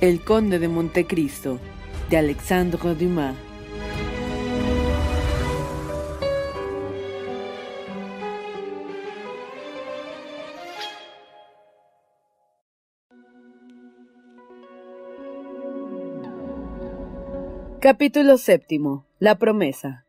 El Conde de Montecristo, de Alexandre Dumas. Capítulo séptimo. La promesa.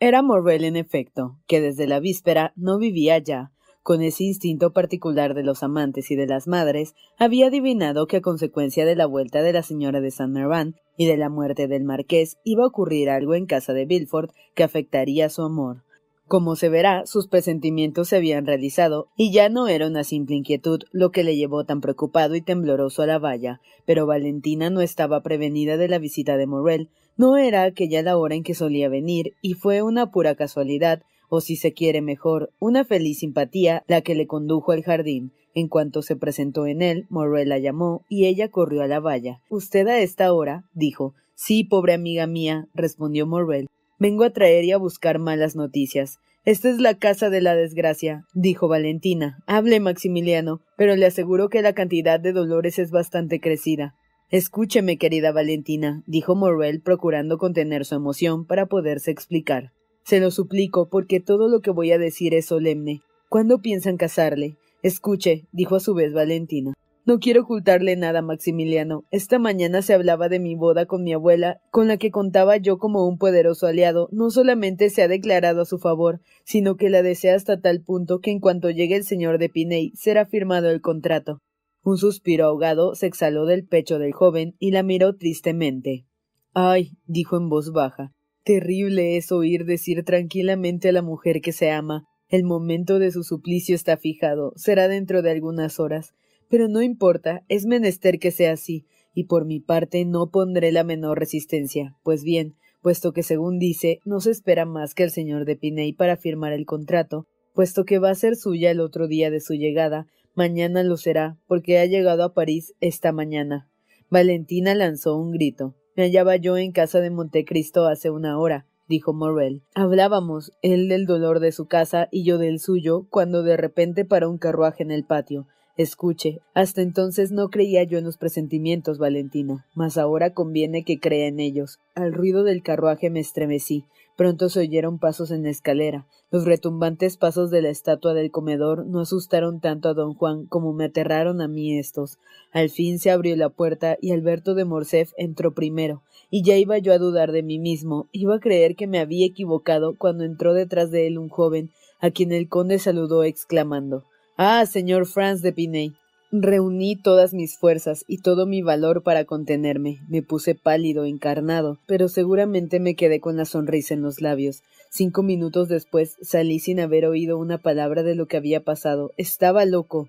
Era Morrel en efecto, que desde la víspera no vivía ya, con ese instinto particular de los amantes y de las madres, había adivinado que a consecuencia de la vuelta de la señora de Saint Mervyn y de la muerte del marqués iba a ocurrir algo en casa de Villefort que afectaría su amor. Como se verá, sus presentimientos se habían realizado, y ya no era una simple inquietud lo que le llevó tan preocupado y tembloroso a la valla, pero Valentina no estaba prevenida de la visita de Morrel, no era aquella la hora en que solía venir, y fue una pura casualidad o si se quiere mejor, una feliz simpatía la que le condujo al jardín. En cuanto se presentó en él, Morrel la llamó y ella corrió a la valla. ¿Usted a esta hora? dijo. Sí, pobre amiga mía, respondió Morrel. Vengo a traer y a buscar malas noticias. Esta es la casa de la desgracia, dijo Valentina. Hable, Maximiliano, pero le aseguro que la cantidad de dolores es bastante crecida. Escúcheme, querida Valentina, dijo Morrel, procurando contener su emoción para poderse explicar. Se lo suplico, porque todo lo que voy a decir es solemne. ¿Cuándo piensan casarle? Escuche, dijo a su vez Valentina. No quiero ocultarle nada, Maximiliano. Esta mañana se hablaba de mi boda con mi abuela, con la que contaba yo como un poderoso aliado. No solamente se ha declarado a su favor, sino que la desea hasta tal punto que en cuanto llegue el señor de Piney será firmado el contrato. Un suspiro ahogado se exhaló del pecho del joven y la miró tristemente. Ay, dijo en voz baja, Terrible es oír decir tranquilamente a la mujer que se ama el momento de su suplicio está fijado, será dentro de algunas horas. Pero no importa, es menester que sea así, y por mi parte no pondré la menor resistencia. Pues bien, puesto que según dice, no se espera más que el señor de Piney para firmar el contrato, puesto que va a ser suya el otro día de su llegada, mañana lo será, porque ha llegado a París esta mañana. Valentina lanzó un grito. Me hallaba yo en casa de Montecristo hace una hora, dijo Morrel. Hablábamos, él del dolor de su casa y yo del suyo, cuando de repente paró un carruaje en el patio. Escuche, hasta entonces no creía yo en los presentimientos, Valentina, mas ahora conviene que crea en ellos. Al ruido del carruaje me estremecí. Pronto se oyeron pasos en la escalera. Los retumbantes pasos de la estatua del comedor no asustaron tanto a don Juan como me aterraron a mí estos. Al fin se abrió la puerta y Alberto de Morcerf entró primero, y ya iba yo a dudar de mí mismo, iba a creer que me había equivocado cuando entró detrás de él un joven, a quien el conde saludó exclamando Ah, señor Franz de Piney. Reuní todas mis fuerzas y todo mi valor para contenerme. Me puse pálido, encarnado, pero seguramente me quedé con la sonrisa en los labios. Cinco minutos después salí sin haber oído una palabra de lo que había pasado. Estaba loco.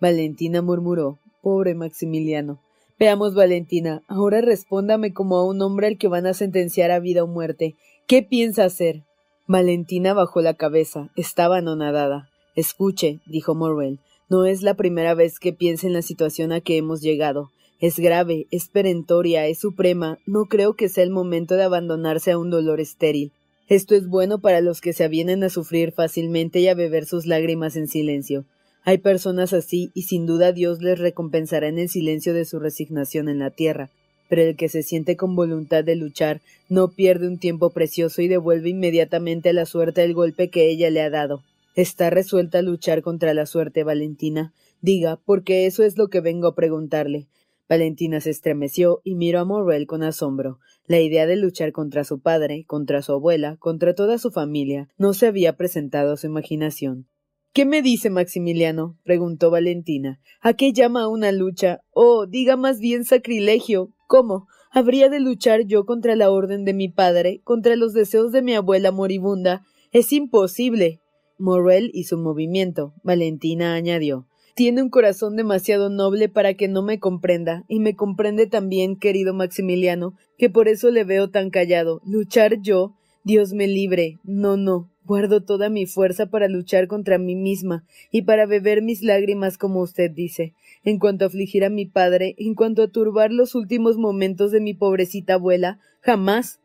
Valentina murmuró. Pobre Maximiliano. Veamos, Valentina, ahora respóndame como a un hombre al que van a sentenciar a vida o muerte. ¿Qué piensa hacer? Valentina bajó la cabeza. Estaba anonadada. Escuche, dijo Morrel, No es la primera vez que piensa en la situación a que hemos llegado. Es grave, es perentoria, es suprema. No creo que sea el momento de abandonarse a un dolor estéril. Esto es bueno para los que se avienen a sufrir fácilmente y a beber sus lágrimas en silencio. Hay personas así y sin duda Dios les recompensará en el silencio de su resignación en la tierra pero el que se siente con voluntad de luchar no pierde un tiempo precioso y devuelve inmediatamente a la suerte el golpe que ella le ha dado. ¿Está resuelta a luchar contra la suerte, Valentina? Diga, porque eso es lo que vengo a preguntarle. Valentina se estremeció y miró a Morrel con asombro. La idea de luchar contra su padre, contra su abuela, contra toda su familia, no se había presentado a su imaginación. ¿Qué me dice Maximiliano? preguntó Valentina. ¿A qué llama una lucha? Oh, diga más bien sacrilegio. ¿Cómo? ¿Habría de luchar yo contra la orden de mi padre, contra los deseos de mi abuela moribunda? Es imposible. Morrel hizo un movimiento. Valentina añadió. Tiene un corazón demasiado noble para que no me comprenda, y me comprende también, querido Maximiliano, que por eso le veo tan callado. ¿Luchar yo? Dios me libre. No, no. Guardo toda mi fuerza para luchar contra mí misma y para beber mis lágrimas, como usted dice. En cuanto a afligir a mi padre, en cuanto a turbar los últimos momentos de mi pobrecita abuela, jamás.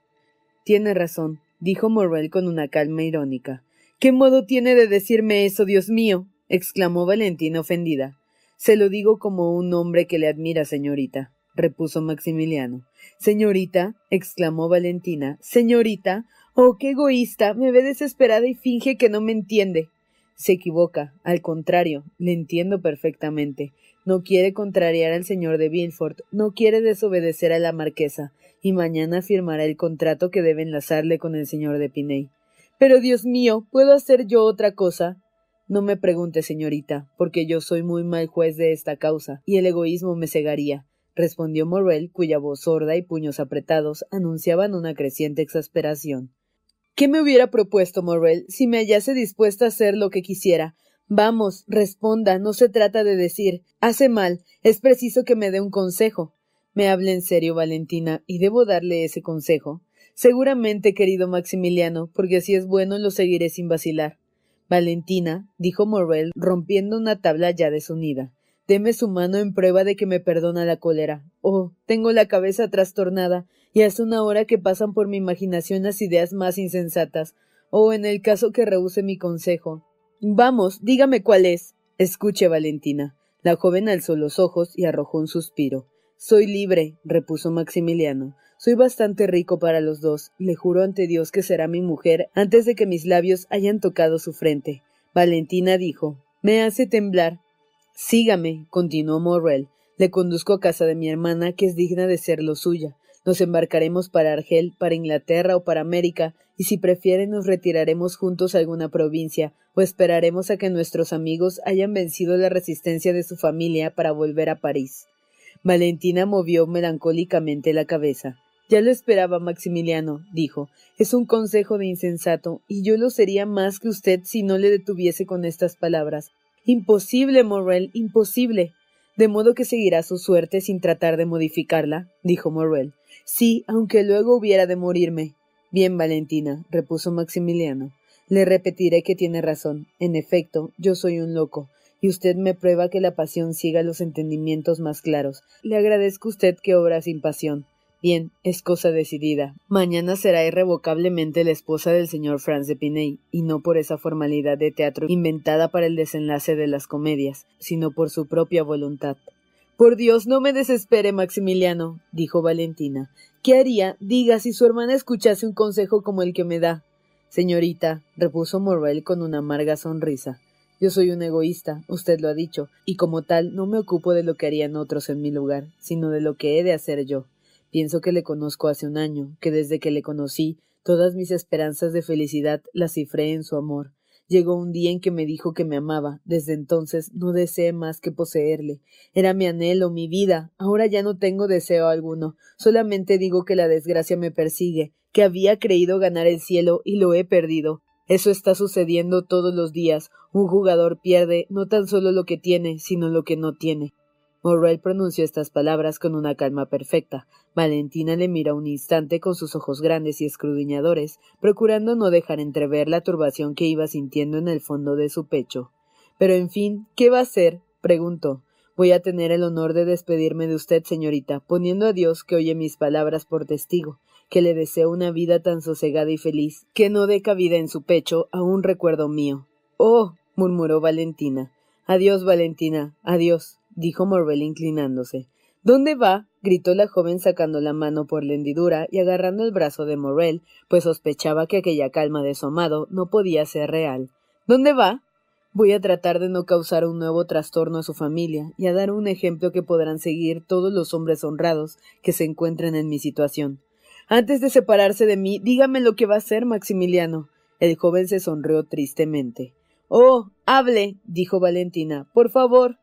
Tiene razón, dijo Morrel con una calma irónica. ¿Qué modo tiene de decirme eso, Dios mío? exclamó Valentina ofendida. Se lo digo como un hombre que le admira, señorita, repuso Maximiliano. Señorita, exclamó Valentina. Señorita, Oh, qué egoísta. Me ve desesperada y finge que no me entiende. Se equivoca. Al contrario, le entiendo perfectamente. No quiere contrariar al señor de Villefort, no quiere desobedecer a la marquesa, y mañana firmará el contrato que debe enlazarle con el señor de Piney. Pero Dios mío, ¿puedo hacer yo otra cosa? No me pregunte, señorita, porque yo soy muy mal juez de esta causa, y el egoísmo me cegaría respondió Morrel, cuya voz sorda y puños apretados anunciaban una creciente exasperación. ¿Qué me hubiera propuesto Morrel si me hallase dispuesta a hacer lo que quisiera? Vamos, responda, no se trata de decir hace mal, es preciso que me dé un consejo. Me hable en serio, Valentina, y debo darle ese consejo. Seguramente, querido Maximiliano, porque si es bueno lo seguiré sin vacilar. Valentina, dijo Morrel, rompiendo una tabla ya desunida. Deme su mano en prueba de que me perdona la cólera. Oh, tengo la cabeza trastornada y hace una hora que pasan por mi imaginación las ideas más insensatas, o en el caso que rehúse mi consejo. Vamos, dígame cuál es. Escuche, Valentina. La joven alzó los ojos y arrojó un suspiro. Soy libre, repuso Maximiliano. Soy bastante rico para los dos. Le juro ante Dios que será mi mujer antes de que mis labios hayan tocado su frente. Valentina dijo. Me hace temblar. Sígame, continuó Morrel. Le conduzco a casa de mi hermana, que es digna de ser lo suya. Nos embarcaremos para Argel, para Inglaterra o para América, y si prefieren nos retiraremos juntos a alguna provincia, o esperaremos a que nuestros amigos hayan vencido la resistencia de su familia para volver a París. Valentina movió melancólicamente la cabeza. Ya lo esperaba Maximiliano, dijo. Es un consejo de insensato, y yo lo sería más que usted si no le detuviese con estas palabras. Imposible, Morrel, imposible. De modo que seguirá su suerte sin tratar de modificarla, dijo Morrel. Sí, aunque luego hubiera de morirme. Bien, Valentina, repuso Maximiliano. Le repetiré que tiene razón. En efecto, yo soy un loco, y usted me prueba que la pasión ciega los entendimientos más claros. Le agradezco usted que obra sin pasión. Bien, es cosa decidida. Mañana será irrevocablemente la esposa del señor Franz de y no por esa formalidad de teatro inventada para el desenlace de las comedias, sino por su propia voluntad. Por Dios, no me desespere, Maximiliano, dijo Valentina. ¿Qué haría? Diga si su hermana escuchase un consejo como el que me da. Señorita, repuso Morrel con una amarga sonrisa. Yo soy un egoísta, usted lo ha dicho, y como tal no me ocupo de lo que harían otros en mi lugar, sino de lo que he de hacer yo. Pienso que le conozco hace un año, que desde que le conocí, todas mis esperanzas de felicidad las cifré en su amor. Llegó un día en que me dijo que me amaba. Desde entonces no deseé más que poseerle. Era mi anhelo, mi vida. Ahora ya no tengo deseo alguno. Solamente digo que la desgracia me persigue, que había creído ganar el cielo y lo he perdido. Eso está sucediendo todos los días. Un jugador pierde no tan solo lo que tiene, sino lo que no tiene. Morrel pronunció estas palabras con una calma perfecta. Valentina le mira un instante con sus ojos grandes y escrudiñadores, procurando no dejar entrever la turbación que iba sintiendo en el fondo de su pecho. Pero en fin, ¿qué va a hacer? preguntó. Voy a tener el honor de despedirme de usted, señorita, poniendo a Dios que oye mis palabras por testigo, que le deseo una vida tan sosegada y feliz, que no dé cabida en su pecho a un recuerdo mío. Oh. murmuró Valentina. Adiós, Valentina. Adiós, dijo Morrel inclinándose. ¿Dónde va? gritó la joven sacando la mano por la hendidura y agarrando el brazo de Morrel, pues sospechaba que aquella calma de su amado no podía ser real. ¿Dónde va? Voy a tratar de no causar un nuevo trastorno a su familia y a dar un ejemplo que podrán seguir todos los hombres honrados que se encuentren en mi situación. Antes de separarse de mí, dígame lo que va a hacer, Maximiliano. El joven se sonrió tristemente. Oh, hable, dijo Valentina. Por favor.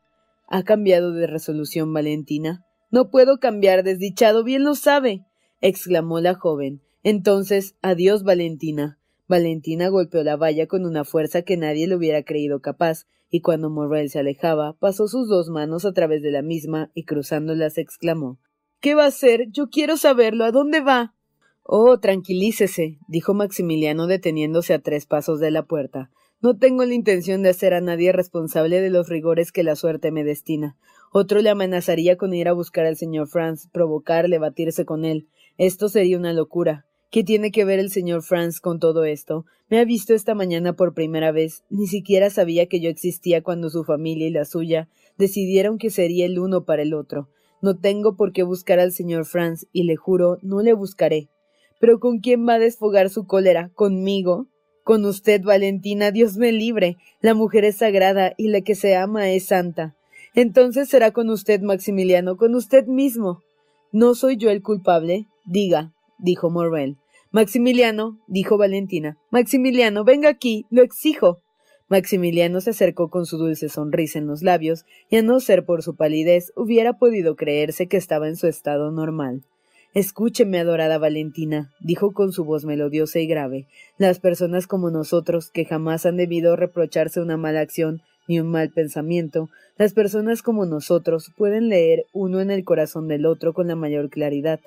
¿Ha cambiado de resolución, Valentina? No puedo cambiar, desdichado, bien lo sabe. exclamó la joven. Entonces, adiós, Valentina. Valentina golpeó la valla con una fuerza que nadie le hubiera creído capaz, y cuando Morrel se alejaba, pasó sus dos manos a través de la misma y cruzándolas exclamó ¿Qué va a hacer? Yo quiero saberlo. ¿A dónde va? Oh, tranquilícese, dijo Maximiliano deteniéndose a tres pasos de la puerta. No tengo la intención de hacer a nadie responsable de los rigores que la suerte me destina. Otro le amenazaría con ir a buscar al señor Franz, provocarle, batirse con él. Esto sería una locura. ¿Qué tiene que ver el señor Franz con todo esto? Me ha visto esta mañana por primera vez. Ni siquiera sabía que yo existía cuando su familia y la suya decidieron que sería el uno para el otro. No tengo por qué buscar al señor Franz, y le juro, no le buscaré. Pero ¿con quién va a desfogar su cólera? ¿Conmigo? Con usted, Valentina, Dios me libre. La mujer es sagrada y la que se ama es santa. Entonces será con usted, Maximiliano, con usted mismo. ¿No soy yo el culpable? Diga, dijo Morrel. Maximiliano, dijo Valentina. Maximiliano, venga aquí, lo exijo. Maximiliano se acercó con su dulce sonrisa en los labios, y a no ser por su palidez, hubiera podido creerse que estaba en su estado normal. Escúcheme, adorada Valentina, dijo con su voz melodiosa y grave. Las personas como nosotros, que jamás han debido reprocharse una mala acción ni un mal pensamiento, las personas como nosotros pueden leer uno en el corazón del otro con la mayor claridad.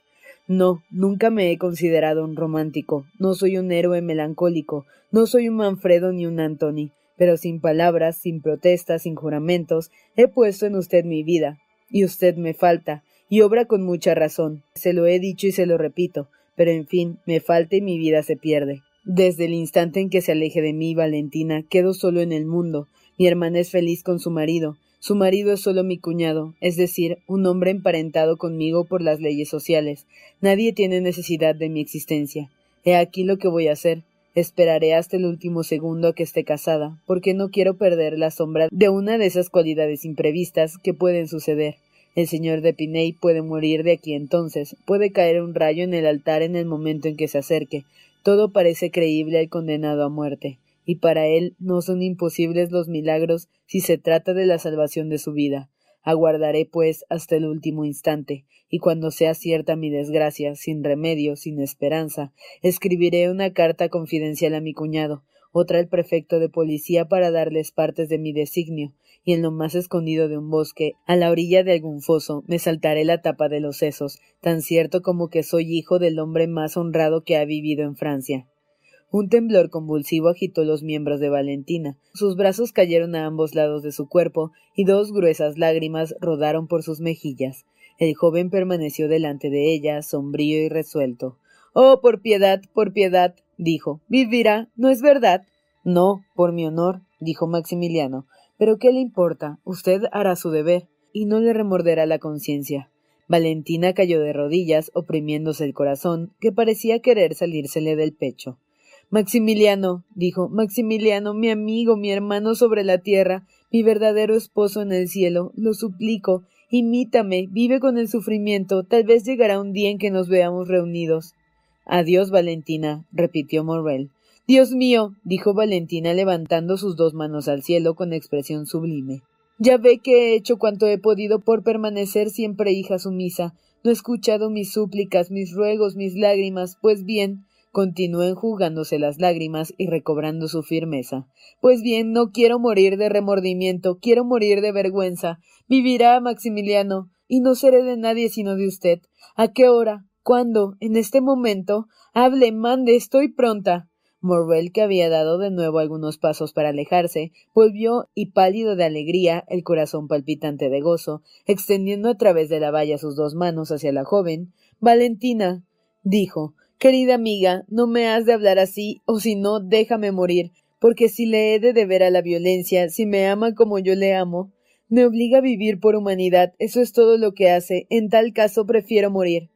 No, nunca me he considerado un romántico, no soy un héroe melancólico, no soy un Manfredo ni un Antony, pero sin palabras, sin protestas, sin juramentos, he puesto en usted mi vida, y usted me falta, y obra con mucha razón. Se lo he dicho y se lo repito, pero en fin, me falta y mi vida se pierde. Desde el instante en que se aleje de mí, Valentina, quedo solo en el mundo. Mi hermana es feliz con su marido, su marido es solo mi cuñado, es decir, un hombre emparentado conmigo por las leyes sociales. Nadie tiene necesidad de mi existencia. He aquí lo que voy a hacer. Esperaré hasta el último segundo a que esté casada, porque no quiero perder la sombra de una de esas cualidades imprevistas que pueden suceder. El señor de Piney puede morir de aquí entonces, puede caer un rayo en el altar en el momento en que se acerque. Todo parece creíble al condenado a muerte y para él no son imposibles los milagros si se trata de la salvación de su vida. Aguardaré, pues, hasta el último instante, y cuando sea cierta mi desgracia, sin remedio, sin esperanza, escribiré una carta confidencial a mi cuñado, otra al prefecto de policía para darles partes de mi designio, y en lo más escondido de un bosque, a la orilla de algún foso, me saltaré la tapa de los sesos, tan cierto como que soy hijo del hombre más honrado que ha vivido en Francia. Un temblor convulsivo agitó los miembros de Valentina. Sus brazos cayeron a ambos lados de su cuerpo y dos gruesas lágrimas rodaron por sus mejillas. El joven permaneció delante de ella, sombrío y resuelto. Oh, por piedad, por piedad, dijo. Vivirá, ¿no es verdad? No, por mi honor, dijo Maximiliano. Pero ¿qué le importa? Usted hará su deber, y no le remorderá la conciencia. Valentina cayó de rodillas, oprimiéndose el corazón, que parecía querer salírsele del pecho. Maximiliano, dijo, Maximiliano, mi amigo, mi hermano sobre la tierra, mi verdadero esposo en el cielo, lo suplico, imítame, vive con el sufrimiento, tal vez llegará un día en que nos veamos reunidos. Adiós, Valentina, repitió Morrel. Dios mío, dijo Valentina levantando sus dos manos al cielo con expresión sublime. Ya ve que he hecho cuanto he podido por permanecer siempre hija sumisa. No he escuchado mis súplicas, mis ruegos, mis lágrimas. Pues bien, continuó enjugándose las lágrimas y recobrando su firmeza. Pues bien, no quiero morir de remordimiento, quiero morir de vergüenza. Vivirá Maximiliano, y no seré de nadie sino de usted. ¿A qué hora? ¿Cuándo? ¿En este momento? Hable, mande, estoy pronta. Morrel, que había dado de nuevo algunos pasos para alejarse, volvió y pálido de alegría, el corazón palpitante de gozo, extendiendo a través de la valla sus dos manos hacia la joven. Valentina, dijo, querida amiga, no me has de hablar así, o si no, déjame morir, porque si le he de deber a la violencia, si me ama como yo le amo, me obliga a vivir por humanidad, eso es todo lo que hace, en tal caso prefiero morir.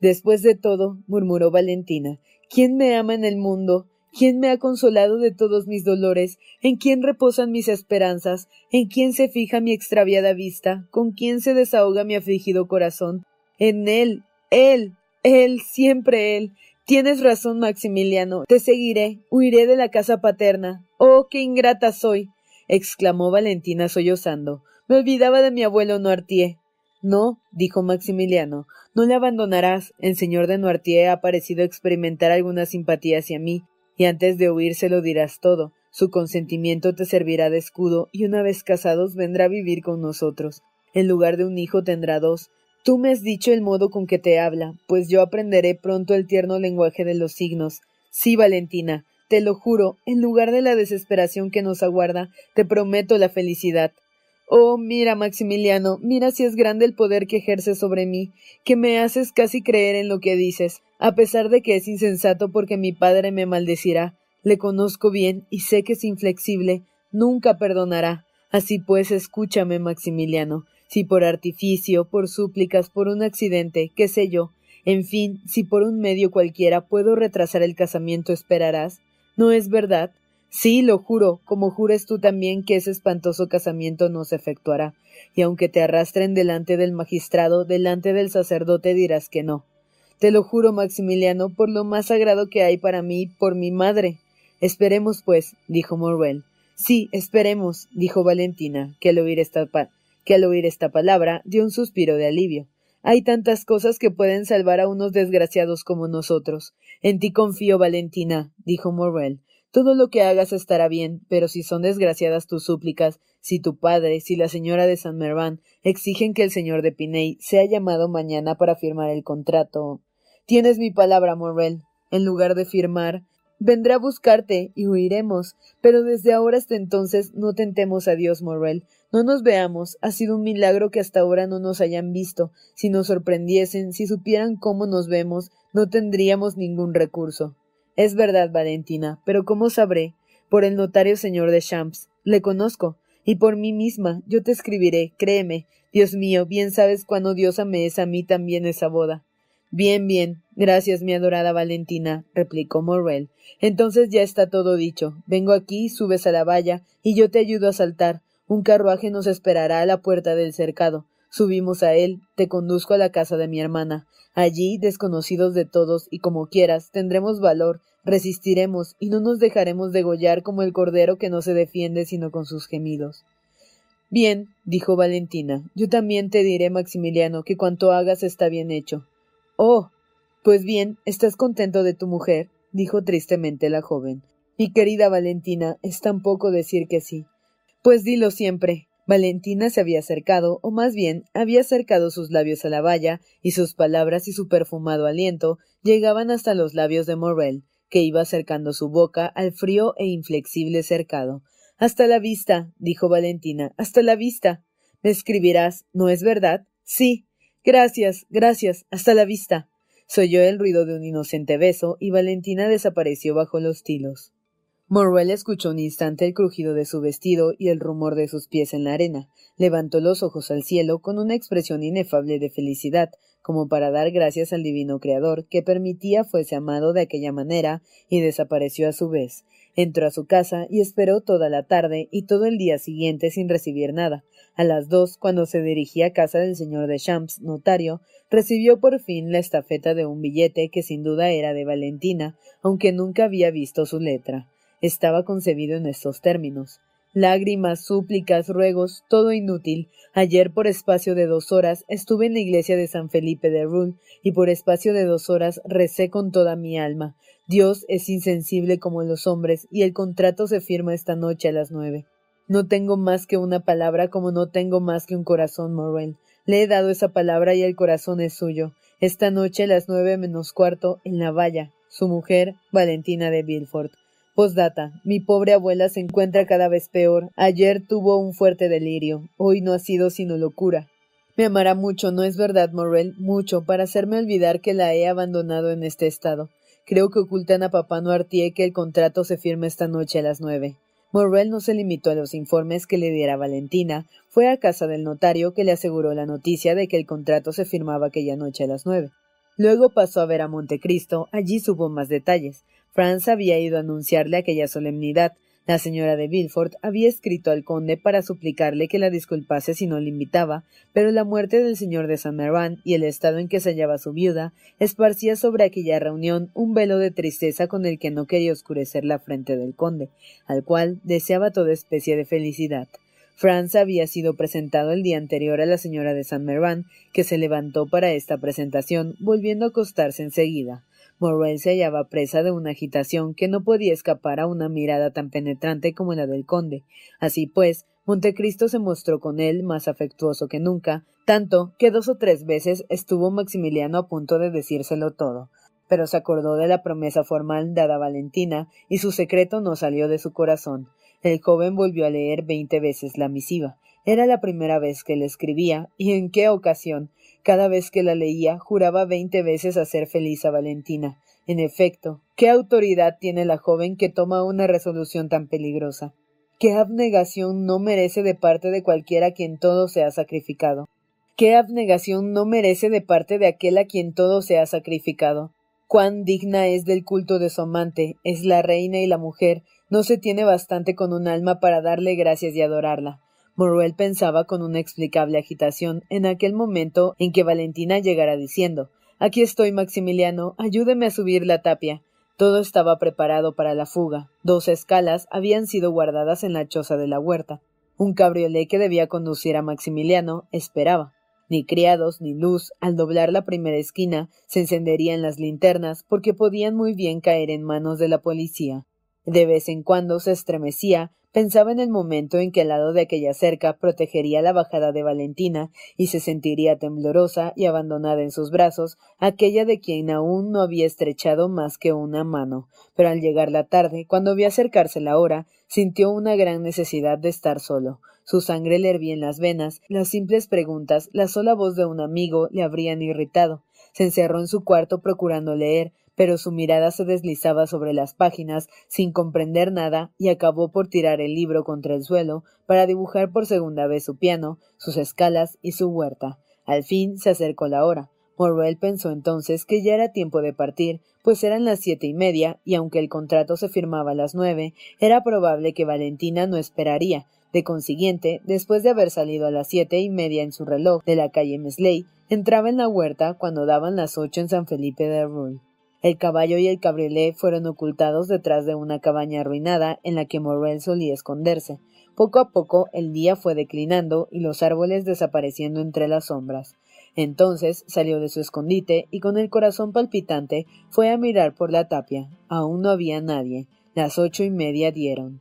Después de todo, murmuró Valentina, ¿quién me ama en el mundo? ¿Quién me ha consolado de todos mis dolores? ¿En quién reposan mis esperanzas? ¿En quién se fija mi extraviada vista? ¿Con quién se desahoga mi afligido corazón? En él, él, él, siempre él. Tienes razón, Maximiliano. Te seguiré, huiré de la casa paterna. Oh, qué ingrata soy. exclamó Valentina sollozando. Me olvidaba de mi abuelo Noirtier. No, dijo Maximiliano, no le abandonarás. El señor de Noirtier ha parecido experimentar alguna simpatía hacia mí, y antes de huir se lo dirás todo. Su consentimiento te servirá de escudo, y una vez casados vendrá a vivir con nosotros. En lugar de un hijo tendrá dos. Tú me has dicho el modo con que te habla, pues yo aprenderé pronto el tierno lenguaje de los signos. Sí, Valentina, te lo juro, en lugar de la desesperación que nos aguarda, te prometo la felicidad. Oh, mira, Maximiliano, mira si es grande el poder que ejerce sobre mí, que me haces casi creer en lo que dices, a pesar de que es insensato porque mi padre me maldecirá. Le conozco bien y sé que es inflexible, nunca perdonará. Así pues, escúchame, Maximiliano. Si por artificio, por súplicas, por un accidente, qué sé yo, en fin, si por un medio cualquiera puedo retrasar el casamiento, esperarás. ¿No es verdad? Sí, lo juro, como jures tú también que ese espantoso casamiento no se efectuará, y aunque te arrastren delante del magistrado, delante del sacerdote dirás que no. Te lo juro, Maximiliano, por lo más sagrado que hay para mí, por mi madre. Esperemos, pues, dijo Morwell. Sí, esperemos, dijo Valentina, que al oír esta, que al oír esta palabra dio un suspiro de alivio. Hay tantas cosas que pueden salvar a unos desgraciados como nosotros. En ti confío, Valentina, dijo Morwell. Todo lo que hagas estará bien, pero si son desgraciadas tus súplicas, si tu padre, si la señora de San Merván exigen que el señor de Piney sea llamado mañana para firmar el contrato. Tienes mi palabra, Morrel. En lugar de firmar, vendré a buscarte y huiremos. Pero desde ahora hasta entonces no tentemos a Dios, Morrel. No nos veamos. Ha sido un milagro que hasta ahora no nos hayan visto. Si nos sorprendiesen, si supieran cómo nos vemos, no tendríamos ningún recurso. Es verdad, Valentina, pero ¿cómo sabré? Por el notario señor de Champs. Le conozco. Y por mí misma. Yo te escribiré, créeme. Dios mío, bien sabes cuán odiosa me es a mí también esa boda. Bien, bien. Gracias, mi adorada Valentina, replicó Morrel. Entonces ya está todo dicho. Vengo aquí, subes a la valla, y yo te ayudo a saltar. Un carruaje nos esperará a la puerta del cercado. Subimos a él, te conduzco a la casa de mi hermana. Allí, desconocidos de todos y como quieras, tendremos valor, resistiremos y no nos dejaremos degollar como el cordero que no se defiende sino con sus gemidos. Bien, dijo Valentina, yo también te diré, Maximiliano, que cuanto hagas está bien hecho. Oh. Pues bien, ¿estás contento de tu mujer? dijo tristemente la joven. Mi querida Valentina, es tan poco decir que sí. Pues dilo siempre, Valentina se había acercado, o más bien había acercado sus labios a la valla, y sus palabras y su perfumado aliento llegaban hasta los labios de Morrel, que iba acercando su boca al frío e inflexible cercado. Hasta la vista, dijo Valentina, hasta la vista. Me escribirás, ¿no es verdad? Sí. Gracias, gracias, hasta la vista. Se oyó el ruido de un inocente beso, y Valentina desapareció bajo los tilos. Morwell escuchó un instante el crujido de su vestido y el rumor de sus pies en la arena. Levantó los ojos al cielo con una expresión inefable de felicidad, como para dar gracias al divino Creador que permitía fuese amado de aquella manera, y desapareció a su vez. Entró a su casa y esperó toda la tarde y todo el día siguiente sin recibir nada. A las dos, cuando se dirigía a casa del señor de Champs, notario, recibió por fin la estafeta de un billete que sin duda era de Valentina, aunque nunca había visto su letra estaba concebido en estos términos. Lágrimas, súplicas, ruegos, todo inútil. Ayer por espacio de dos horas estuve en la iglesia de San Felipe de Rul y por espacio de dos horas recé con toda mi alma. Dios es insensible como los hombres y el contrato se firma esta noche a las nueve. No tengo más que una palabra como no tengo más que un corazón, Morrel. Le he dado esa palabra y el corazón es suyo. Esta noche a las nueve menos cuarto en la valla. Su mujer, Valentina de Villefort. Postdata. Mi pobre abuela se encuentra cada vez peor. Ayer tuvo un fuerte delirio. Hoy no ha sido sino locura. Me amará mucho, ¿no es verdad, Morrel? Mucho, para hacerme olvidar que la he abandonado en este estado. Creo que ocultan a papá Noirtier que el contrato se firme esta noche a las nueve. Morrel no se limitó a los informes que le diera Valentina, fue a casa del notario que le aseguró la noticia de que el contrato se firmaba aquella noche a las nueve. Luego pasó a ver a Montecristo, allí supo más detalles. Franz había ido a anunciarle aquella solemnidad, la señora de Villefort había escrito al conde para suplicarle que la disculpase si no le invitaba, pero la muerte del señor de Saint Mervan y el estado en que se hallaba su viuda esparcía sobre aquella reunión un velo de tristeza con el que no quería oscurecer la frente del conde, al cual deseaba toda especie de felicidad. Franz había sido presentado el día anterior a la señora de Saint Mervan, que se levantó para esta presentación, volviendo a acostarse enseguida. Morrel se hallaba presa de una agitación que no podía escapar a una mirada tan penetrante como la del conde. Así pues, Montecristo se mostró con él más afectuoso que nunca, tanto que dos o tres veces estuvo Maximiliano a punto de decírselo todo. Pero se acordó de la promesa formal dada a Valentina, y su secreto no salió de su corazón. El joven volvió a leer veinte veces la misiva. Era la primera vez que le escribía, y en qué ocasión. Cada vez que la leía, juraba veinte veces hacer feliz a Valentina. En efecto, ¿qué autoridad tiene la joven que toma una resolución tan peligrosa? ¿Qué abnegación no merece de parte de cualquiera a quien todo se ha sacrificado? ¿Qué abnegación no merece de parte de aquel a quien todo se ha sacrificado? Cuán digna es del culto de su amante, es la reina y la mujer, no se tiene bastante con un alma para darle gracias y adorarla. Morrel pensaba con una explicable agitación en aquel momento en que Valentina llegara diciendo Aquí estoy, Maximiliano, ayúdeme a subir la tapia. Todo estaba preparado para la fuga. Dos escalas habían sido guardadas en la choza de la huerta. Un cabriolé que debía conducir a Maximiliano esperaba. Ni criados ni luz, al doblar la primera esquina, se encenderían las linternas porque podían muy bien caer en manos de la policía. De vez en cuando se estremecía Pensaba en el momento en que al lado de aquella cerca protegería la bajada de Valentina y se sentiría temblorosa y abandonada en sus brazos aquella de quien aún no había estrechado más que una mano. Pero al llegar la tarde, cuando vio acercarse la hora, sintió una gran necesidad de estar solo. Su sangre le hervía en las venas, las simples preguntas, la sola voz de un amigo le habrían irritado. Se encerró en su cuarto procurando leer, pero su mirada se deslizaba sobre las páginas sin comprender nada y acabó por tirar el libro contra el suelo para dibujar por segunda vez su piano, sus escalas y su huerta. Al fin se acercó la hora. Morrel pensó entonces que ya era tiempo de partir, pues eran las siete y media, y aunque el contrato se firmaba a las nueve, era probable que Valentina no esperaría. De consiguiente, después de haber salido a las siete y media en su reloj de la calle Mesley, entraba en la huerta cuando daban las ocho en San Felipe de. El caballo y el cabriolet fueron ocultados detrás de una cabaña arruinada en la que Morrel solía esconderse. Poco a poco el día fue declinando y los árboles desapareciendo entre las sombras. Entonces salió de su escondite y con el corazón palpitante fue a mirar por la tapia. Aún no había nadie. Las ocho y media dieron.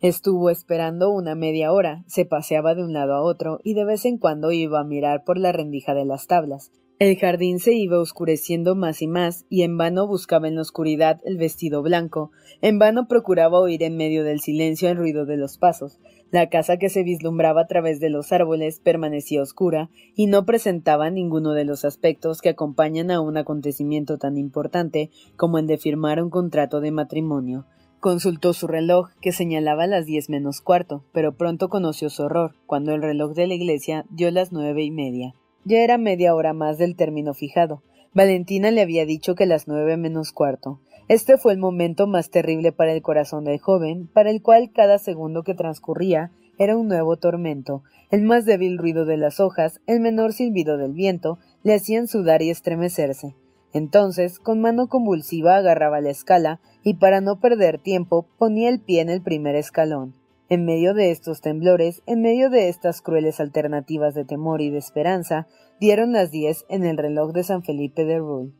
Estuvo esperando una media hora, se paseaba de un lado a otro y de vez en cuando iba a mirar por la rendija de las tablas. El jardín se iba oscureciendo más y más, y en vano buscaba en la oscuridad el vestido blanco, en vano procuraba oír en medio del silencio el ruido de los pasos. La casa que se vislumbraba a través de los árboles permanecía oscura y no presentaba ninguno de los aspectos que acompañan a un acontecimiento tan importante como el de firmar un contrato de matrimonio. Consultó su reloj, que señalaba las diez menos cuarto, pero pronto conoció su horror, cuando el reloj de la iglesia dio las nueve y media. Ya era media hora más del término fijado. Valentina le había dicho que las nueve menos cuarto. Este fue el momento más terrible para el corazón del joven, para el cual cada segundo que transcurría era un nuevo tormento. El más débil ruido de las hojas, el menor silbido del viento, le hacían sudar y estremecerse. Entonces, con mano convulsiva agarraba la escala y para no perder tiempo ponía el pie en el primer escalón. En medio de estos temblores, en medio de estas crueles alternativas de temor y de esperanza, dieron las diez en el reloj de San Felipe de Roule.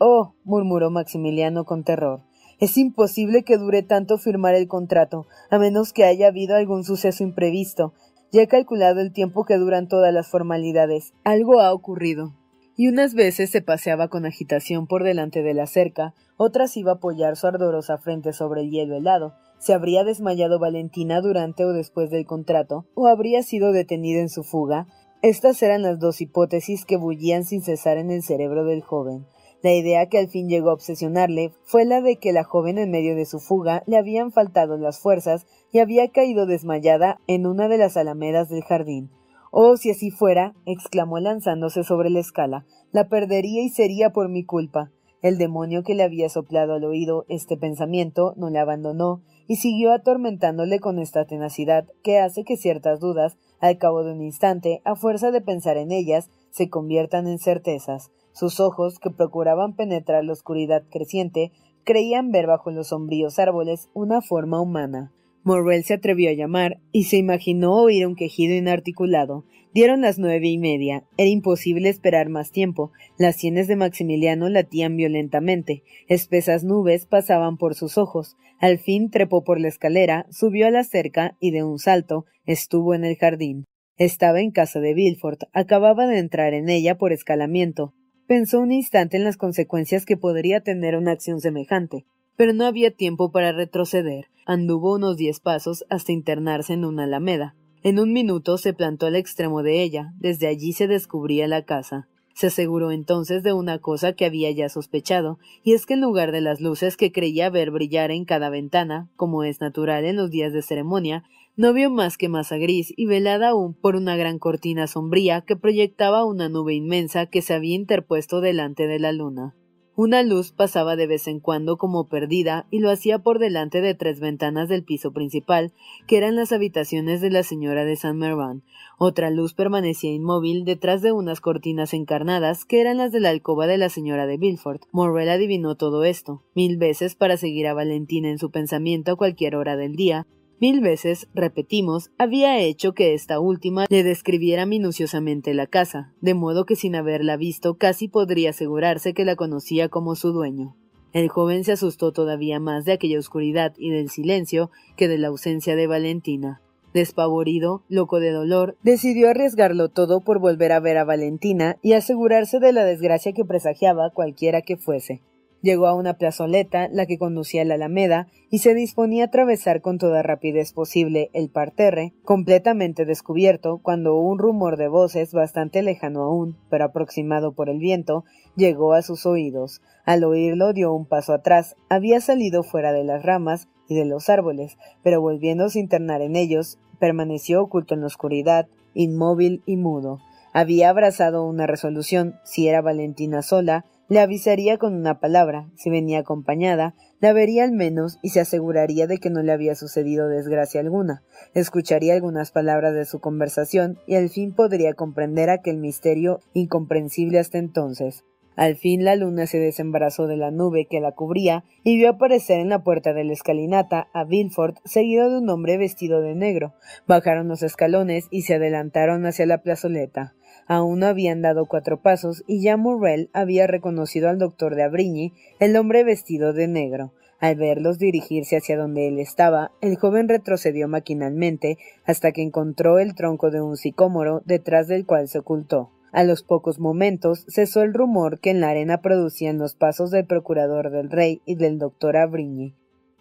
Oh, murmuró Maximiliano con terror. Es imposible que dure tanto firmar el contrato, a menos que haya habido algún suceso imprevisto. Ya he calculado el tiempo que duran todas las formalidades. Algo ha ocurrido. y unas veces se paseaba con agitación por delante de la cerca, otras iba a apoyar su ardorosa frente sobre el hielo helado. ¿Se habría desmayado Valentina durante o después del contrato? ¿O habría sido detenida en su fuga? Estas eran las dos hipótesis que bullían sin cesar en el cerebro del joven. La idea que al fin llegó a obsesionarle fue la de que la joven en medio de su fuga le habían faltado las fuerzas y había caído desmayada en una de las alamedas del jardín. Oh, si así fuera, exclamó lanzándose sobre la escala, la perdería y sería por mi culpa. El demonio que le había soplado al oído este pensamiento no le abandonó y siguió atormentándole con esta tenacidad que hace que ciertas dudas, al cabo de un instante, a fuerza de pensar en ellas, se conviertan en certezas. Sus ojos, que procuraban penetrar la oscuridad creciente, creían ver bajo los sombríos árboles una forma humana. Morrel se atrevió a llamar y se imaginó oír un quejido inarticulado. Dieron las nueve y media. Era imposible esperar más tiempo. Las sienes de Maximiliano latían violentamente. Espesas nubes pasaban por sus ojos. Al fin trepó por la escalera, subió a la cerca y de un salto estuvo en el jardín. Estaba en casa de Villefort. Acababa de entrar en ella por escalamiento. Pensó un instante en las consecuencias que podría tener una acción semejante pero no había tiempo para retroceder. Anduvo unos diez pasos hasta internarse en una alameda. En un minuto se plantó al extremo de ella. Desde allí se descubría la casa. Se aseguró entonces de una cosa que había ya sospechado, y es que en lugar de las luces que creía ver brillar en cada ventana, como es natural en los días de ceremonia, no vio más que masa gris y velada aún por una gran cortina sombría que proyectaba una nube inmensa que se había interpuesto delante de la luna. Una luz pasaba de vez en cuando como perdida y lo hacía por delante de tres ventanas del piso principal, que eran las habitaciones de la señora de Saint Mervan. Otra luz permanecía inmóvil detrás de unas cortinas encarnadas que eran las de la alcoba de la señora de Villefort. Morrel adivinó todo esto, mil veces para seguir a Valentina en su pensamiento a cualquier hora del día, Mil veces, repetimos, había hecho que esta última le describiera minuciosamente la casa, de modo que sin haberla visto casi podría asegurarse que la conocía como su dueño. El joven se asustó todavía más de aquella oscuridad y del silencio que de la ausencia de Valentina. Despavorido, loco de dolor, decidió arriesgarlo todo por volver a ver a Valentina y asegurarse de la desgracia que presagiaba cualquiera que fuese. Llegó a una plazoleta, la que conducía a la Alameda, y se disponía a atravesar con toda rapidez posible el parterre, completamente descubierto, cuando un rumor de voces, bastante lejano aún, pero aproximado por el viento, llegó a sus oídos. Al oírlo dio un paso atrás, había salido fuera de las ramas y de los árboles, pero volviéndose a internar en ellos, permaneció oculto en la oscuridad, inmóvil y mudo. Había abrazado una resolución, si era Valentina sola, le avisaría con una palabra, si venía acompañada, la vería al menos y se aseguraría de que no le había sucedido desgracia alguna, escucharía algunas palabras de su conversación y al fin podría comprender aquel misterio incomprensible hasta entonces. Al fin la luna se desembarazó de la nube que la cubría y vio aparecer en la puerta de la escalinata a Villefort seguido de un hombre vestido de negro. Bajaron los escalones y se adelantaron hacia la plazoleta. Aún no habían dado cuatro pasos y ya Morrel había reconocido al doctor de Abrigny, el hombre vestido de negro. Al verlos dirigirse hacia donde él estaba, el joven retrocedió maquinalmente hasta que encontró el tronco de un sicómoro detrás del cual se ocultó. A los pocos momentos cesó el rumor que en la arena producían los pasos del procurador del rey y del doctor Abrigny.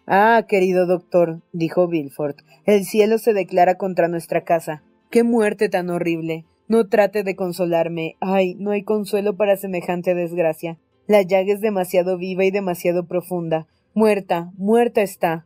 Ah, querido doctor, dijo Villefort, el cielo se declara contra nuestra casa. ¡Qué muerte tan horrible! No trate de consolarme. Ay, no hay consuelo para semejante desgracia. La llaga es demasiado viva y demasiado profunda. Muerta, muerta está.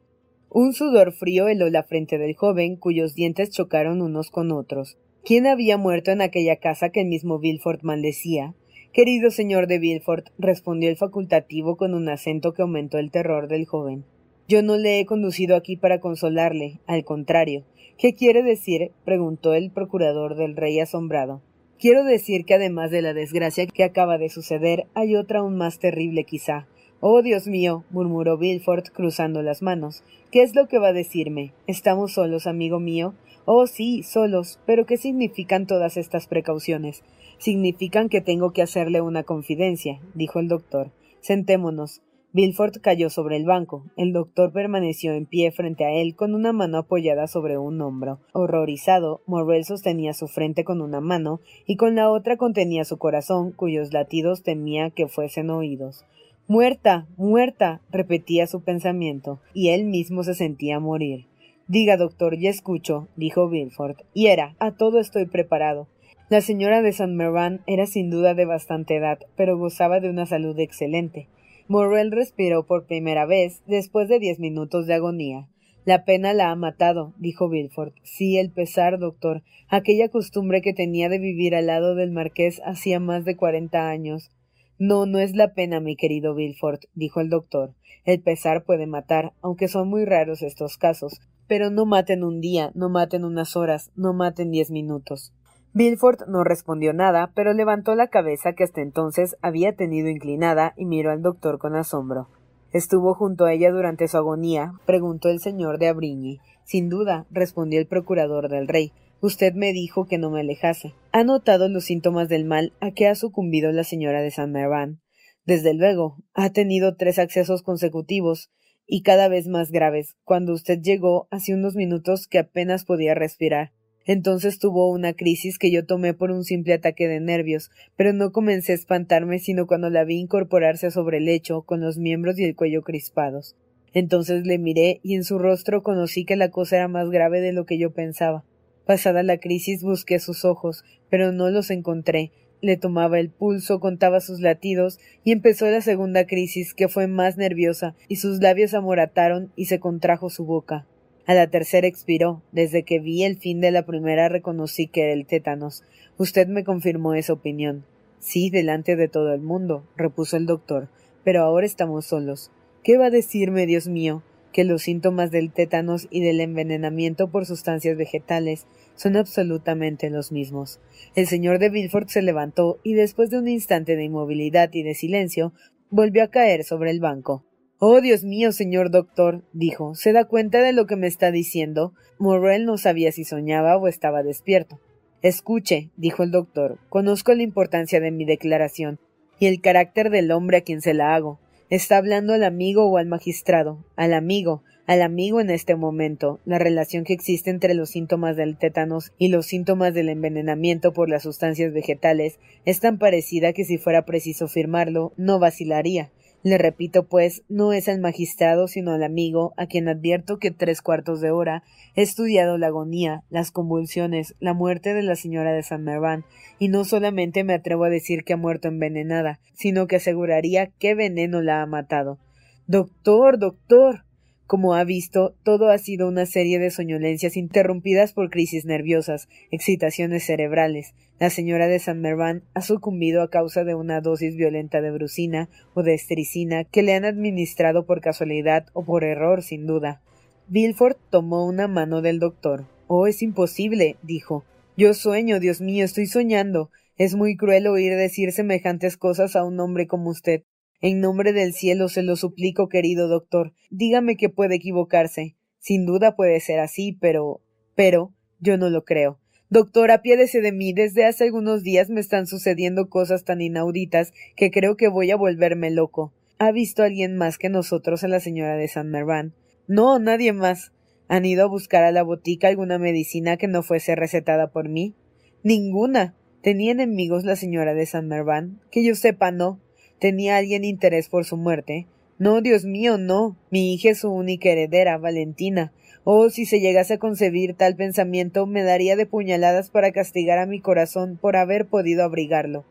Un sudor frío heló la frente del joven, cuyos dientes chocaron unos con otros. ¿Quién había muerto en aquella casa que el mismo Villefort maldecía? Querido señor de Villefort, respondió el facultativo con un acento que aumentó el terror del joven. Yo no le he conducido aquí para consolarle, al contrario. ¿Qué quiere decir? preguntó el procurador del rey asombrado. Quiero decir que además de la desgracia que acaba de suceder, hay otra aún más terrible quizá. Oh, Dios mío, murmuró Villefort cruzando las manos. ¿Qué es lo que va a decirme? ¿Estamos solos, amigo mío? Oh, sí, solos. Pero ¿qué significan todas estas precauciones? Significan que tengo que hacerle una confidencia, dijo el doctor. Sentémonos. Bilford cayó sobre el banco. El doctor permaneció en pie frente a él con una mano apoyada sobre un hombro. Horrorizado, Morrel sostenía su frente con una mano y con la otra contenía su corazón, cuyos latidos temía que fuesen oídos. Muerta, muerta, repetía su pensamiento, y él mismo se sentía morir. Diga, doctor, ya escucho, dijo Bilford. Y era, a todo estoy preparado. La señora de San Mervan era sin duda de bastante edad, pero gozaba de una salud excelente. Morrel respiró por primera vez después de diez minutos de agonía. La pena la ha matado, dijo Bilford. Sí, el pesar, doctor. Aquella costumbre que tenía de vivir al lado del marqués hacía más de cuarenta años. No, no es la pena, mi querido Bilford, dijo el doctor. El pesar puede matar, aunque son muy raros estos casos. Pero no maten un día, no maten unas horas, no maten diez minutos. Bilford no respondió nada, pero levantó la cabeza que hasta entonces había tenido inclinada y miró al doctor con asombro. ¿Estuvo junto a ella durante su agonía? preguntó el señor de Abrigny. Sin duda, respondió el procurador del rey. Usted me dijo que no me alejase. ¿Ha notado los síntomas del mal a que ha sucumbido la señora de San Mervan? Desde luego, ha tenido tres accesos consecutivos y cada vez más graves. Cuando usted llegó, hace unos minutos que apenas podía respirar. Entonces tuvo una crisis que yo tomé por un simple ataque de nervios, pero no comencé a espantarme sino cuando la vi incorporarse sobre el lecho, con los miembros y el cuello crispados. Entonces le miré y en su rostro conocí que la cosa era más grave de lo que yo pensaba. Pasada la crisis busqué sus ojos, pero no los encontré. Le tomaba el pulso, contaba sus latidos, y empezó la segunda crisis, que fue más nerviosa, y sus labios amorataron y se contrajo su boca. A la tercera expiró. Desde que vi el fin de la primera reconocí que era el tétanos. Usted me confirmó esa opinión. Sí, delante de todo el mundo, repuso el doctor. Pero ahora estamos solos. ¿Qué va a decirme, Dios mío? Que los síntomas del tétanos y del envenenamiento por sustancias vegetales son absolutamente los mismos. El señor de Villefort se levantó y después de un instante de inmovilidad y de silencio volvió a caer sobre el banco. Oh, Dios mío, señor doctor, dijo, ¿se da cuenta de lo que me está diciendo? Morrel no sabía si soñaba o estaba despierto. Escuche, dijo el doctor, conozco la importancia de mi declaración y el carácter del hombre a quien se la hago. Está hablando al amigo o al magistrado, al amigo, al amigo en este momento. La relación que existe entre los síntomas del tétanos y los síntomas del envenenamiento por las sustancias vegetales es tan parecida que si fuera preciso firmarlo, no vacilaría. Le repito, pues, no es el magistrado, sino el amigo, a quien advierto que tres cuartos de hora he estudiado la agonía, las convulsiones, la muerte de la señora de San Merván, y no solamente me atrevo a decir que ha muerto envenenada, sino que aseguraría qué veneno la ha matado. Doctor, doctor. Como ha visto, todo ha sido una serie de soñolencias interrumpidas por crisis nerviosas, excitaciones cerebrales. La señora de San Merván ha sucumbido a causa de una dosis violenta de brucina o de estricina que le han administrado por casualidad o por error, sin duda. Bilford tomó una mano del doctor. Oh, es imposible, dijo. Yo sueño, Dios mío, estoy soñando. Es muy cruel oír decir semejantes cosas a un hombre como usted. En nombre del cielo se lo suplico, querido doctor. Dígame que puede equivocarse. Sin duda puede ser así, pero. pero. yo no lo creo. Doctor, apiádese de mí. Desde hace algunos días me están sucediendo cosas tan inauditas que creo que voy a volverme loco. ¿Ha visto alguien más que nosotros a la señora de San Merván? No, nadie más. ¿Han ido a buscar a la botica alguna medicina que no fuese recetada por mí? Ninguna. ¿Tenía enemigos la señora de San Merván? Que yo sepa, no. ¿Tenía alguien interés por su muerte? No, Dios mío, no. Mi hija es su única heredera, Valentina. Oh, si se llegase a concebir tal pensamiento, me daría de puñaladas para castigar a mi corazón por haber podido abrigarlo.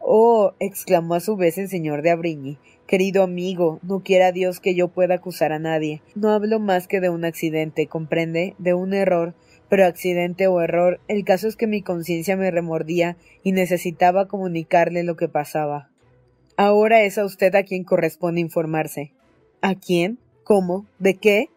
Oh, exclamó a su vez el señor de Abrigny. Querido amigo, no quiera Dios que yo pueda acusar a nadie. No hablo más que de un accidente, comprende, de un error, pero accidente o error, el caso es que mi conciencia me remordía y necesitaba comunicarle lo que pasaba. Ahora es a usted a quien corresponde informarse. ¿A quién? ¿Cómo? ¿De qué?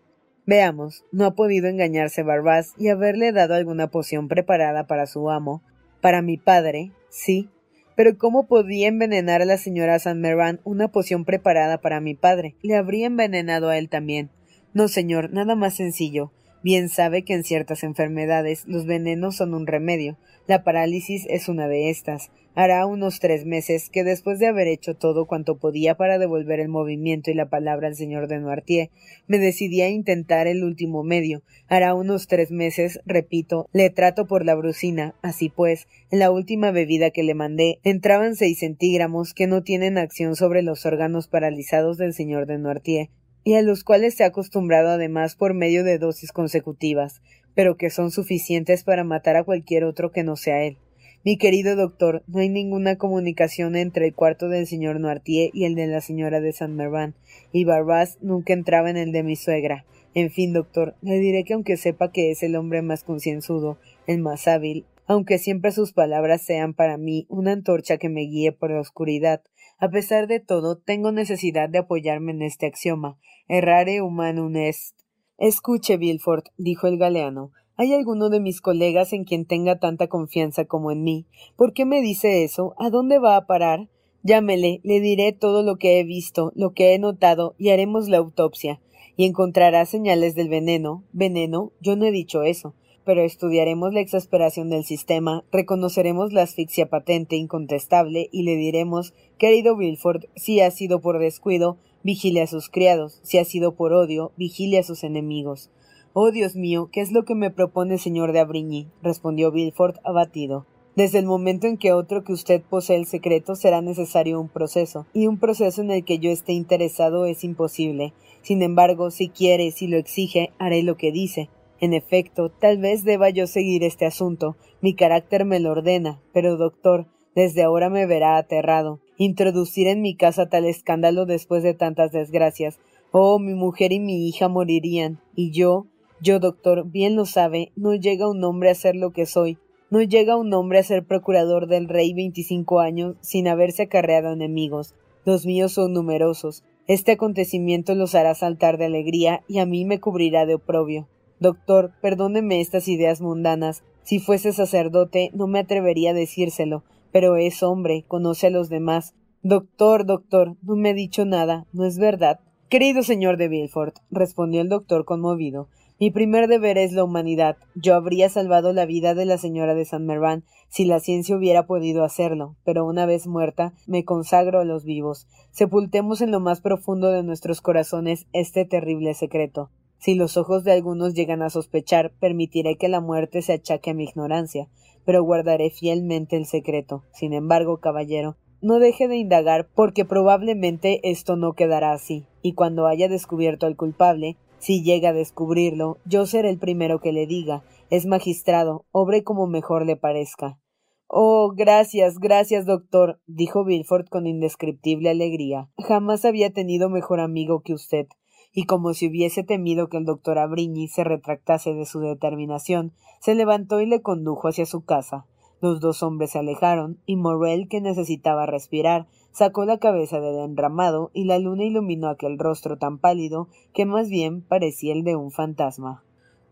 Veamos, no ha podido engañarse Barbás y haberle dado alguna poción preparada para su amo. Para mi padre, sí. Pero ¿cómo podía envenenar a la señora San Mervan una poción preparada para mi padre? Le habría envenenado a él también. No, señor, nada más sencillo. Bien sabe que en ciertas enfermedades los venenos son un remedio. La parálisis es una de estas. Hará unos tres meses que después de haber hecho todo cuanto podía para devolver el movimiento y la palabra al señor de Noirtier, me decidí a intentar el último medio. Hará unos tres meses, repito, le trato por la brusina. Así pues, en la última bebida que le mandé entraban seis centígramos que no tienen acción sobre los órganos paralizados del señor de Noirtier, y a los cuales se ha acostumbrado además por medio de dosis consecutivas, pero que son suficientes para matar a cualquier otro que no sea él. Mi querido doctor, no hay ninguna comunicación entre el cuarto del señor Noirtier y el de la señora de Saint Mervan, y Barras nunca entraba en el de mi suegra. En fin, doctor, le diré que aunque sepa que es el hombre más concienzudo, el más hábil, aunque siempre sus palabras sean para mí una antorcha que me guíe por la oscuridad, a pesar de todo, tengo necesidad de apoyarme en este axioma. Errare humanum est. Escuche, Bilford, dijo el galeano, ¿Hay alguno de mis colegas en quien tenga tanta confianza como en mí? ¿Por qué me dice eso? ¿A dónde va a parar? Llámele, le diré todo lo que he visto, lo que he notado, y haremos la autopsia. Y encontrará señales del veneno. ¿Veneno? Yo no he dicho eso. Pero estudiaremos la exasperación del sistema, reconoceremos la asfixia patente, incontestable, y le diremos, querido Wilford, si ha sido por descuido, vigile a sus criados, si ha sido por odio, vigile a sus enemigos. Oh, Dios mío, ¿qué es lo que me propone, señor de Abrigny? respondió Villefort abatido. Desde el momento en que otro que usted posee el secreto será necesario un proceso, y un proceso en el que yo esté interesado es imposible. Sin embargo, si quiere, si lo exige, haré lo que dice. En efecto, tal vez deba yo seguir este asunto. Mi carácter me lo ordena, pero doctor, desde ahora me verá aterrado. Introducir en mi casa tal escándalo después de tantas desgracias. Oh, mi mujer y mi hija morirían, y yo, yo, doctor, bien lo sabe, no llega un hombre a ser lo que soy, no llega un hombre a ser procurador del rey veinticinco años sin haberse acarreado enemigos. Los míos son numerosos. Este acontecimiento los hará saltar de alegría y a mí me cubrirá de oprobio. Doctor, perdóneme estas ideas mundanas. Si fuese sacerdote no me atrevería a decírselo, pero es hombre, conoce a los demás. Doctor, doctor, no me ha dicho nada, ¿no es verdad? Querido señor de Villefort, respondió el doctor conmovido, mi primer deber es la humanidad. Yo habría salvado la vida de la señora de San Mervan si la ciencia hubiera podido hacerlo, pero una vez muerta me consagro a los vivos. Sepultemos en lo más profundo de nuestros corazones este terrible secreto. Si los ojos de algunos llegan a sospechar, permitiré que la muerte se achaque a mi ignorancia, pero guardaré fielmente el secreto. Sin embargo, caballero, no deje de indagar porque probablemente esto no quedará así, y cuando haya descubierto al culpable, si llega a descubrirlo, yo seré el primero que le diga es magistrado, obre como mejor le parezca. Oh, gracias, gracias, doctor, dijo Bilford con indescriptible alegría. Jamás había tenido mejor amigo que usted. Y como si hubiese temido que el doctor Abrigny se retractase de su determinación, se levantó y le condujo hacia su casa. Los dos hombres se alejaron, y Morrel, que necesitaba respirar, sacó la cabeza del enramado y la luna iluminó aquel rostro tan pálido que más bien parecía el de un fantasma.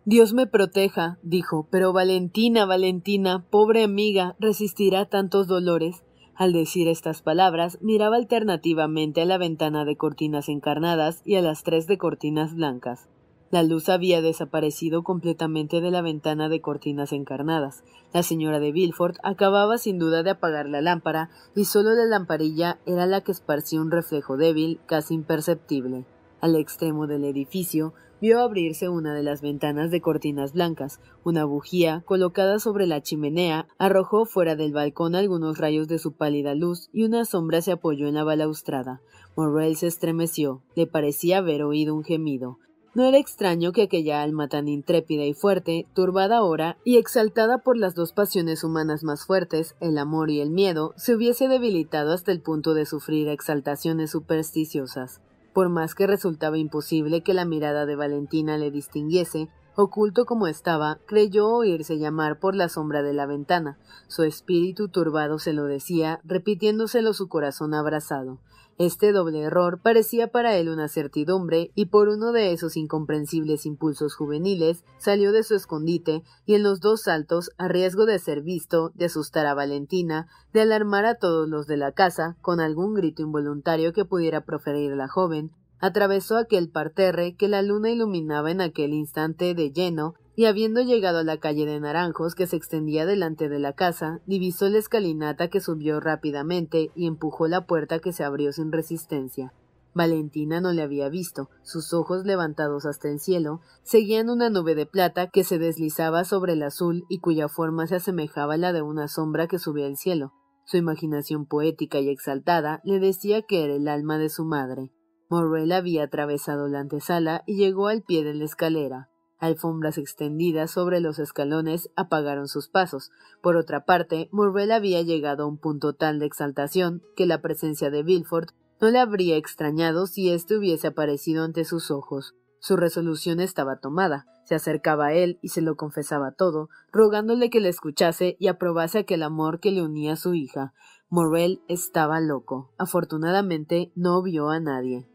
Dios me proteja, dijo, pero Valentina, Valentina, pobre amiga, resistirá tantos dolores. Al decir estas palabras, miraba alternativamente a la ventana de cortinas encarnadas y a las tres de cortinas blancas. La luz había desaparecido completamente de la ventana de cortinas encarnadas. La señora de Villefort acababa sin duda de apagar la lámpara y solo la lamparilla era la que esparcía un reflejo débil, casi imperceptible. Al extremo del edificio vio abrirse una de las ventanas de cortinas blancas. Una bujía, colocada sobre la chimenea, arrojó fuera del balcón algunos rayos de su pálida luz y una sombra se apoyó en la balaustrada. Morrel se estremeció. Le parecía haber oído un gemido. No era extraño que aquella alma tan intrépida y fuerte, turbada ahora y exaltada por las dos pasiones humanas más fuertes, el amor y el miedo, se hubiese debilitado hasta el punto de sufrir exaltaciones supersticiosas. Por más que resultaba imposible que la mirada de Valentina le distinguiese, oculto como estaba, creyó oírse llamar por la sombra de la ventana. Su espíritu turbado se lo decía, repitiéndoselo su corazón abrasado. Este doble error parecía para él una certidumbre, y por uno de esos incomprensibles impulsos juveniles salió de su escondite, y en los dos saltos, a riesgo de ser visto, de asustar a Valentina, de alarmar a todos los de la casa, con algún grito involuntario que pudiera proferir la joven, atravesó aquel parterre que la luna iluminaba en aquel instante de lleno, y habiendo llegado a la calle de Naranjos que se extendía delante de la casa, divisó la escalinata que subió rápidamente y empujó la puerta que se abrió sin resistencia. Valentina no le había visto. Sus ojos levantados hasta el cielo seguían una nube de plata que se deslizaba sobre el azul y cuya forma se asemejaba a la de una sombra que subía al cielo. Su imaginación poética y exaltada le decía que era el alma de su madre. Morrel había atravesado la antesala y llegó al pie de la escalera. Alfombras extendidas sobre los escalones apagaron sus pasos. Por otra parte, Morrel había llegado a un punto tal de exaltación que la presencia de Villefort no le habría extrañado si éste hubiese aparecido ante sus ojos. Su resolución estaba tomada. Se acercaba a él y se lo confesaba todo, rogándole que le escuchase y aprobase aquel amor que le unía a su hija. Morrel estaba loco. Afortunadamente no vio a nadie.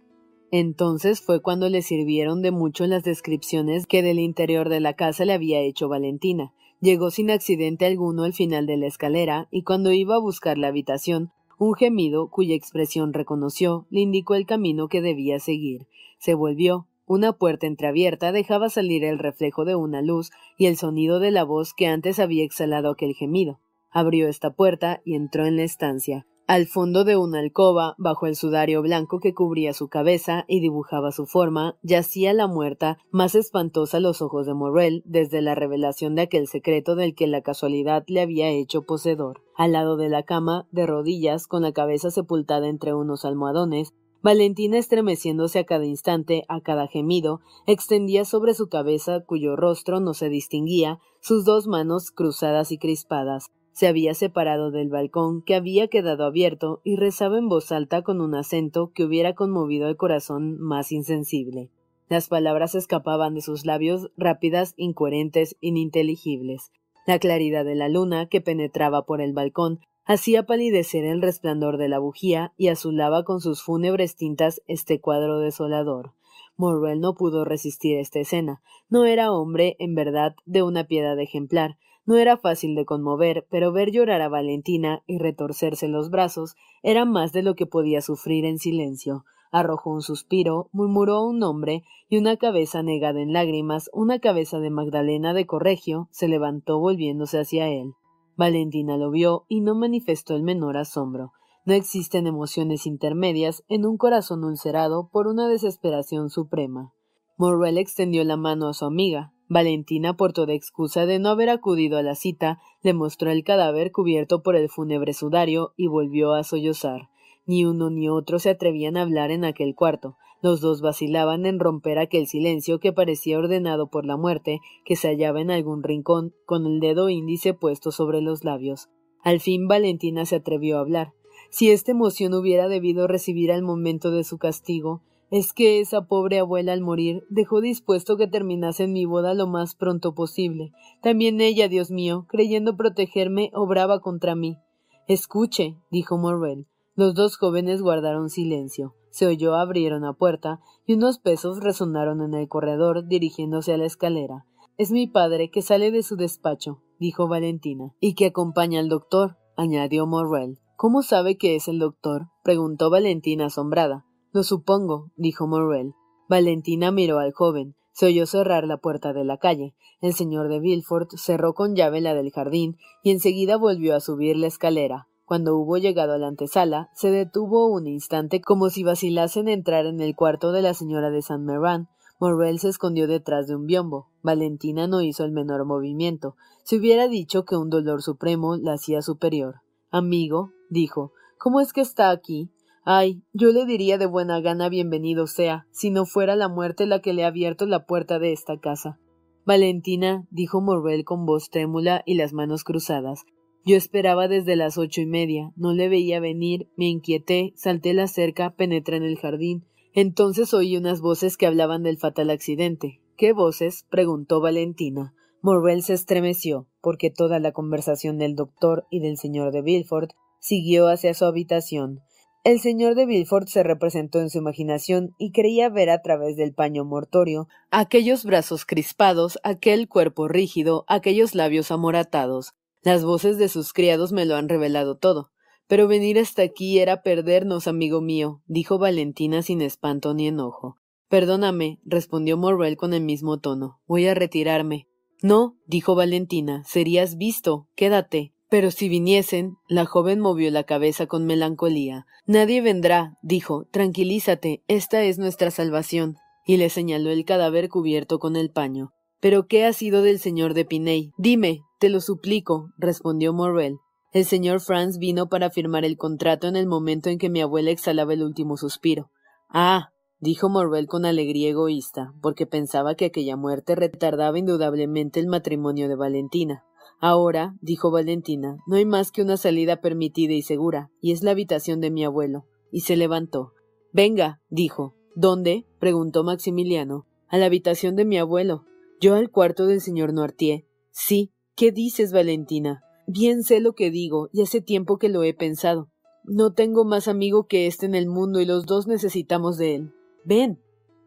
Entonces fue cuando le sirvieron de mucho las descripciones que del interior de la casa le había hecho Valentina. Llegó sin accidente alguno al final de la escalera y cuando iba a buscar la habitación un gemido, cuya expresión reconoció, le indicó el camino que debía seguir. Se volvió. Una puerta entreabierta dejaba salir el reflejo de una luz y el sonido de la voz que antes había exhalado aquel gemido. Abrió esta puerta y entró en la estancia. Al fondo de una alcoba, bajo el sudario blanco que cubría su cabeza y dibujaba su forma, yacía la muerta, más espantosa los ojos de Morrel desde la revelación de aquel secreto del que la casualidad le había hecho poseedor. Al lado de la cama, de rodillas, con la cabeza sepultada entre unos almohadones, Valentina estremeciéndose a cada instante, a cada gemido, extendía sobre su cabeza, cuyo rostro no se distinguía, sus dos manos cruzadas y crispadas, se había separado del balcón que había quedado abierto y rezaba en voz alta con un acento que hubiera conmovido el corazón más insensible. Las palabras escapaban de sus labios rápidas, incoherentes, ininteligibles. La claridad de la luna, que penetraba por el balcón, hacía palidecer el resplandor de la bujía y azulaba con sus fúnebres tintas este cuadro desolador. Morrel no pudo resistir esta escena. No era hombre, en verdad, de una piedad ejemplar, no era fácil de conmover, pero ver llorar a Valentina y retorcerse los brazos era más de lo que podía sufrir en silencio. Arrojó un suspiro, murmuró un nombre, y una cabeza negada en lágrimas, una cabeza de Magdalena de Corregio, se levantó volviéndose hacia él. Valentina lo vio y no manifestó el menor asombro. No existen emociones intermedias en un corazón ulcerado por una desesperación suprema. Morrel extendió la mano a su amiga, Valentina, por toda excusa de no haber acudido a la cita, le mostró el cadáver cubierto por el fúnebre sudario y volvió a sollozar. Ni uno ni otro se atrevían a hablar en aquel cuarto. Los dos vacilaban en romper aquel silencio que parecía ordenado por la muerte, que se hallaba en algún rincón, con el dedo índice puesto sobre los labios. Al fin Valentina se atrevió a hablar. Si esta emoción hubiera debido recibir al momento de su castigo, es que esa pobre abuela al morir dejó dispuesto que terminase mi boda lo más pronto posible. También ella, Dios mío, creyendo protegerme, obraba contra mí. Escuche, dijo Morrel. Los dos jóvenes guardaron silencio. Se oyó abrir una puerta y unos pesos resonaron en el corredor dirigiéndose a la escalera. Es mi padre que sale de su despacho, dijo Valentina, y que acompaña al doctor, añadió Morrel. ¿Cómo sabe que es el doctor? preguntó Valentina asombrada. Lo supongo, dijo Morrel. Valentina miró al joven. Se oyó cerrar la puerta de la calle. El señor de Villefort cerró con llave la del jardín y enseguida volvió a subir la escalera. Cuando hubo llegado a la antesala, se detuvo un instante como si vacilase en entrar en el cuarto de la señora de Saint Meran. Morrel se escondió detrás de un biombo. Valentina no hizo el menor movimiento. Se hubiera dicho que un dolor supremo la hacía superior. Amigo, dijo, ¿cómo es que está aquí? Ay, yo le diría de buena gana bienvenido sea, si no fuera la muerte la que le ha abierto la puerta de esta casa. Valentina, dijo Morrel con voz trémula y las manos cruzadas. Yo esperaba desde las ocho y media, no le veía venir, me inquieté, salté la cerca, penetré en el jardín. Entonces oí unas voces que hablaban del fatal accidente. ¿Qué voces? preguntó Valentina. Morrel se estremeció, porque toda la conversación del doctor y del señor de Villefort siguió hacia su habitación. El señor de Villefort se representó en su imaginación y creía ver a través del paño mortorio aquellos brazos crispados, aquel cuerpo rígido, aquellos labios amoratados. Las voces de sus criados me lo han revelado todo. Pero venir hasta aquí era perdernos, amigo mío, dijo Valentina sin espanto ni enojo. Perdóname, respondió Morrel con el mismo tono. Voy a retirarme. No, dijo Valentina, serías visto. Quédate. Pero si viniesen, la joven movió la cabeza con melancolía. Nadie vendrá, dijo. Tranquilízate, esta es nuestra salvación. Y le señaló el cadáver cubierto con el paño. Pero ¿qué ha sido del señor de Piney? Dime, te lo suplico, respondió Morrel. El señor Franz vino para firmar el contrato en el momento en que mi abuela exhalaba el último suspiro. Ah, dijo Morrel con alegría egoísta, porque pensaba que aquella muerte retardaba indudablemente el matrimonio de Valentina. Ahora, dijo Valentina, no hay más que una salida permitida y segura, y es la habitación de mi abuelo. Y se levantó. Venga, dijo. ¿Dónde? preguntó Maximiliano. A la habitación de mi abuelo. Yo al cuarto del señor Noirtier. Sí. ¿Qué dices, Valentina? Bien sé lo que digo, y hace tiempo que lo he pensado. No tengo más amigo que este en el mundo y los dos necesitamos de él. Ven.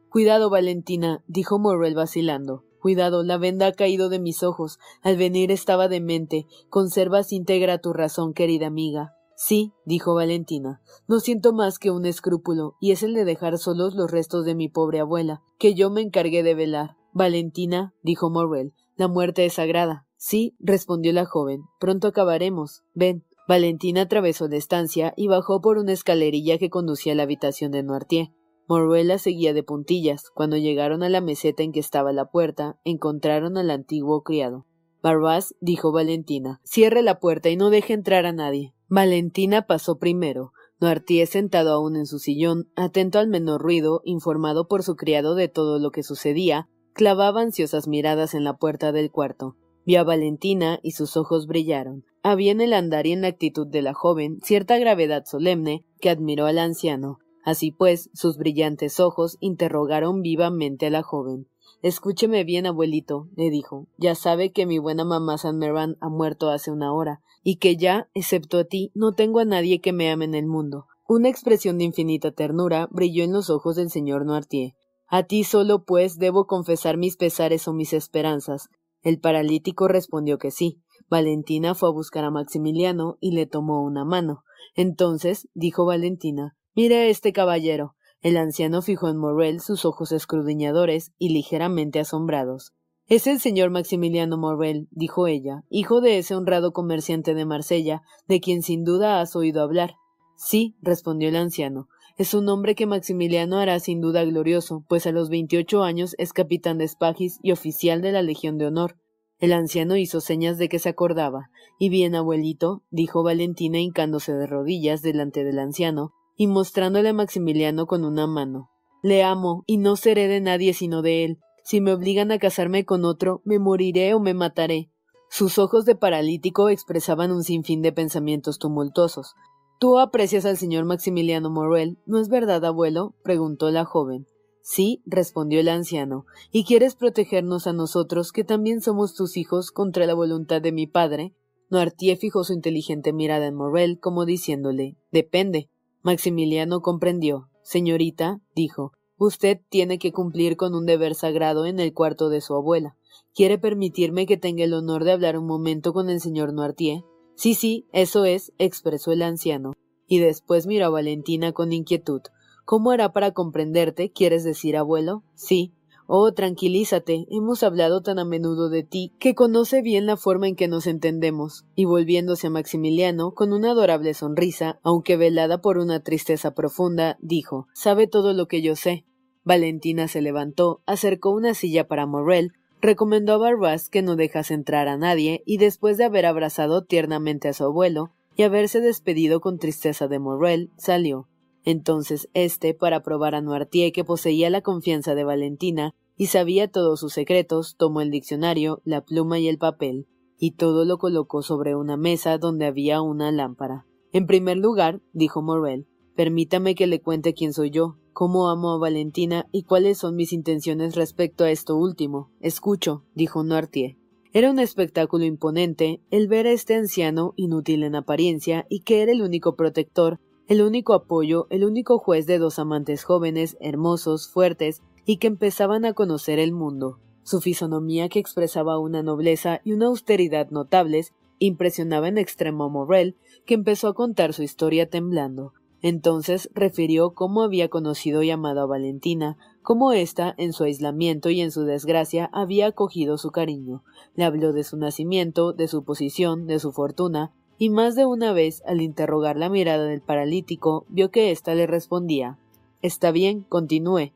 Cuidado, Valentina, dijo Morrel vacilando. Cuidado, la venda ha caído de mis ojos. Al venir estaba demente. Conservas íntegra tu razón, querida amiga. Sí, dijo Valentina. No siento más que un escrúpulo, y es el de dejar solos los restos de mi pobre abuela, que yo me encargué de velar. Valentina, dijo Morrel, la muerte es sagrada. Sí, respondió la joven. Pronto acabaremos. Ven. Valentina atravesó la estancia y bajó por una escalerilla que conducía a la habitación de Noirtier. Moruela seguía de puntillas. Cuando llegaron a la meseta en que estaba la puerta, encontraron al antiguo criado. Barbás, dijo Valentina, cierre la puerta y no deje entrar a nadie. Valentina pasó primero. Noirtier sentado aún en su sillón, atento al menor ruido, informado por su criado de todo lo que sucedía, clavaba ansiosas miradas en la puerta del cuarto. Vio a Valentina y sus ojos brillaron. Había en el andar y en la actitud de la joven cierta gravedad solemne que admiró al anciano. Así pues, sus brillantes ojos interrogaron vivamente a la joven. Escúcheme bien, abuelito, le dijo. Ya sabe que mi buena mamá San Meran ha muerto hace una hora, y que ya, excepto a ti, no tengo a nadie que me ame en el mundo. Una expresión de infinita ternura brilló en los ojos del señor Noirtier. A ti solo, pues, debo confesar mis pesares o mis esperanzas. El paralítico respondió que sí. Valentina fue a buscar a Maximiliano y le tomó una mano. Entonces, dijo Valentina, Mire este caballero. El anciano fijó en Morrel sus ojos escrudiñadores y ligeramente asombrados. Es el señor Maximiliano Morrel, dijo ella, hijo de ese honrado comerciante de Marsella, de quien sin duda has oído hablar. Sí, respondió el anciano. Es un hombre que Maximiliano hará sin duda glorioso, pues a los veintiocho años es capitán de Spagis y oficial de la Legión de Honor. El anciano hizo señas de que se acordaba. Y bien, abuelito, dijo Valentina hincándose de rodillas delante del anciano, y mostrándole a Maximiliano con una mano. Le amo, y no seré de nadie sino de él. Si me obligan a casarme con otro, me moriré o me mataré. Sus ojos de paralítico expresaban un sinfín de pensamientos tumultuosos. Tú aprecias al señor Maximiliano Morel, ¿no es verdad, abuelo? preguntó la joven. Sí, respondió el anciano, y quieres protegernos a nosotros, que también somos tus hijos, contra la voluntad de mi padre. Noirtier fijó su inteligente mirada en Morel, como diciéndole Depende. Maximiliano comprendió. Señorita, dijo, usted tiene que cumplir con un deber sagrado en el cuarto de su abuela. ¿Quiere permitirme que tenga el honor de hablar un momento con el señor Noirtier? Sí, sí, eso es, expresó el anciano, y después miró a Valentina con inquietud. ¿Cómo hará para comprenderte? ¿Quieres decir, abuelo? Sí, Oh, tranquilízate, hemos hablado tan a menudo de ti que conoce bien la forma en que nos entendemos. Y volviéndose a Maximiliano, con una adorable sonrisa, aunque velada por una tristeza profunda, dijo Sabe todo lo que yo sé. Valentina se levantó, acercó una silla para Morrel, recomendó a Barbas que no dejase entrar a nadie, y después de haber abrazado tiernamente a su abuelo, y haberse despedido con tristeza de Morrel, salió. Entonces éste, para probar a Noirtier que poseía la confianza de Valentina y sabía todos sus secretos, tomó el diccionario, la pluma y el papel, y todo lo colocó sobre una mesa donde había una lámpara. En primer lugar, dijo Morel, permítame que le cuente quién soy yo, cómo amo a Valentina y cuáles son mis intenciones respecto a esto último. Escucho, dijo Noirtier. Era un espectáculo imponente el ver a este anciano, inútil en apariencia, y que era el único protector el único apoyo, el único juez de dos amantes jóvenes, hermosos, fuertes, y que empezaban a conocer el mundo. Su fisonomía, que expresaba una nobleza y una austeridad notables, impresionaba en extremo a Morrel, que empezó a contar su historia temblando. Entonces refirió cómo había conocido y amado a Valentina, cómo ésta, en su aislamiento y en su desgracia, había acogido su cariño. Le habló de su nacimiento, de su posición, de su fortuna, y más de una vez, al interrogar la mirada del paralítico, vio que ésta le respondía Está bien, continúe.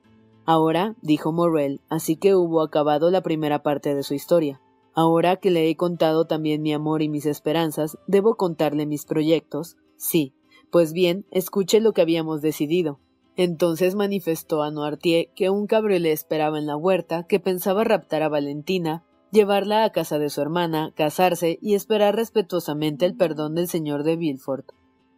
Ahora, dijo Morrel, así que hubo acabado la primera parte de su historia. Ahora que le he contado también mi amor y mis esperanzas, debo contarle mis proyectos. Sí, pues bien, escuche lo que habíamos decidido. Entonces manifestó a Noirtier que un cabriolet esperaba en la huerta, que pensaba raptar a Valentina, llevarla a casa de su hermana, casarse y esperar respetuosamente el perdón del señor de Villefort.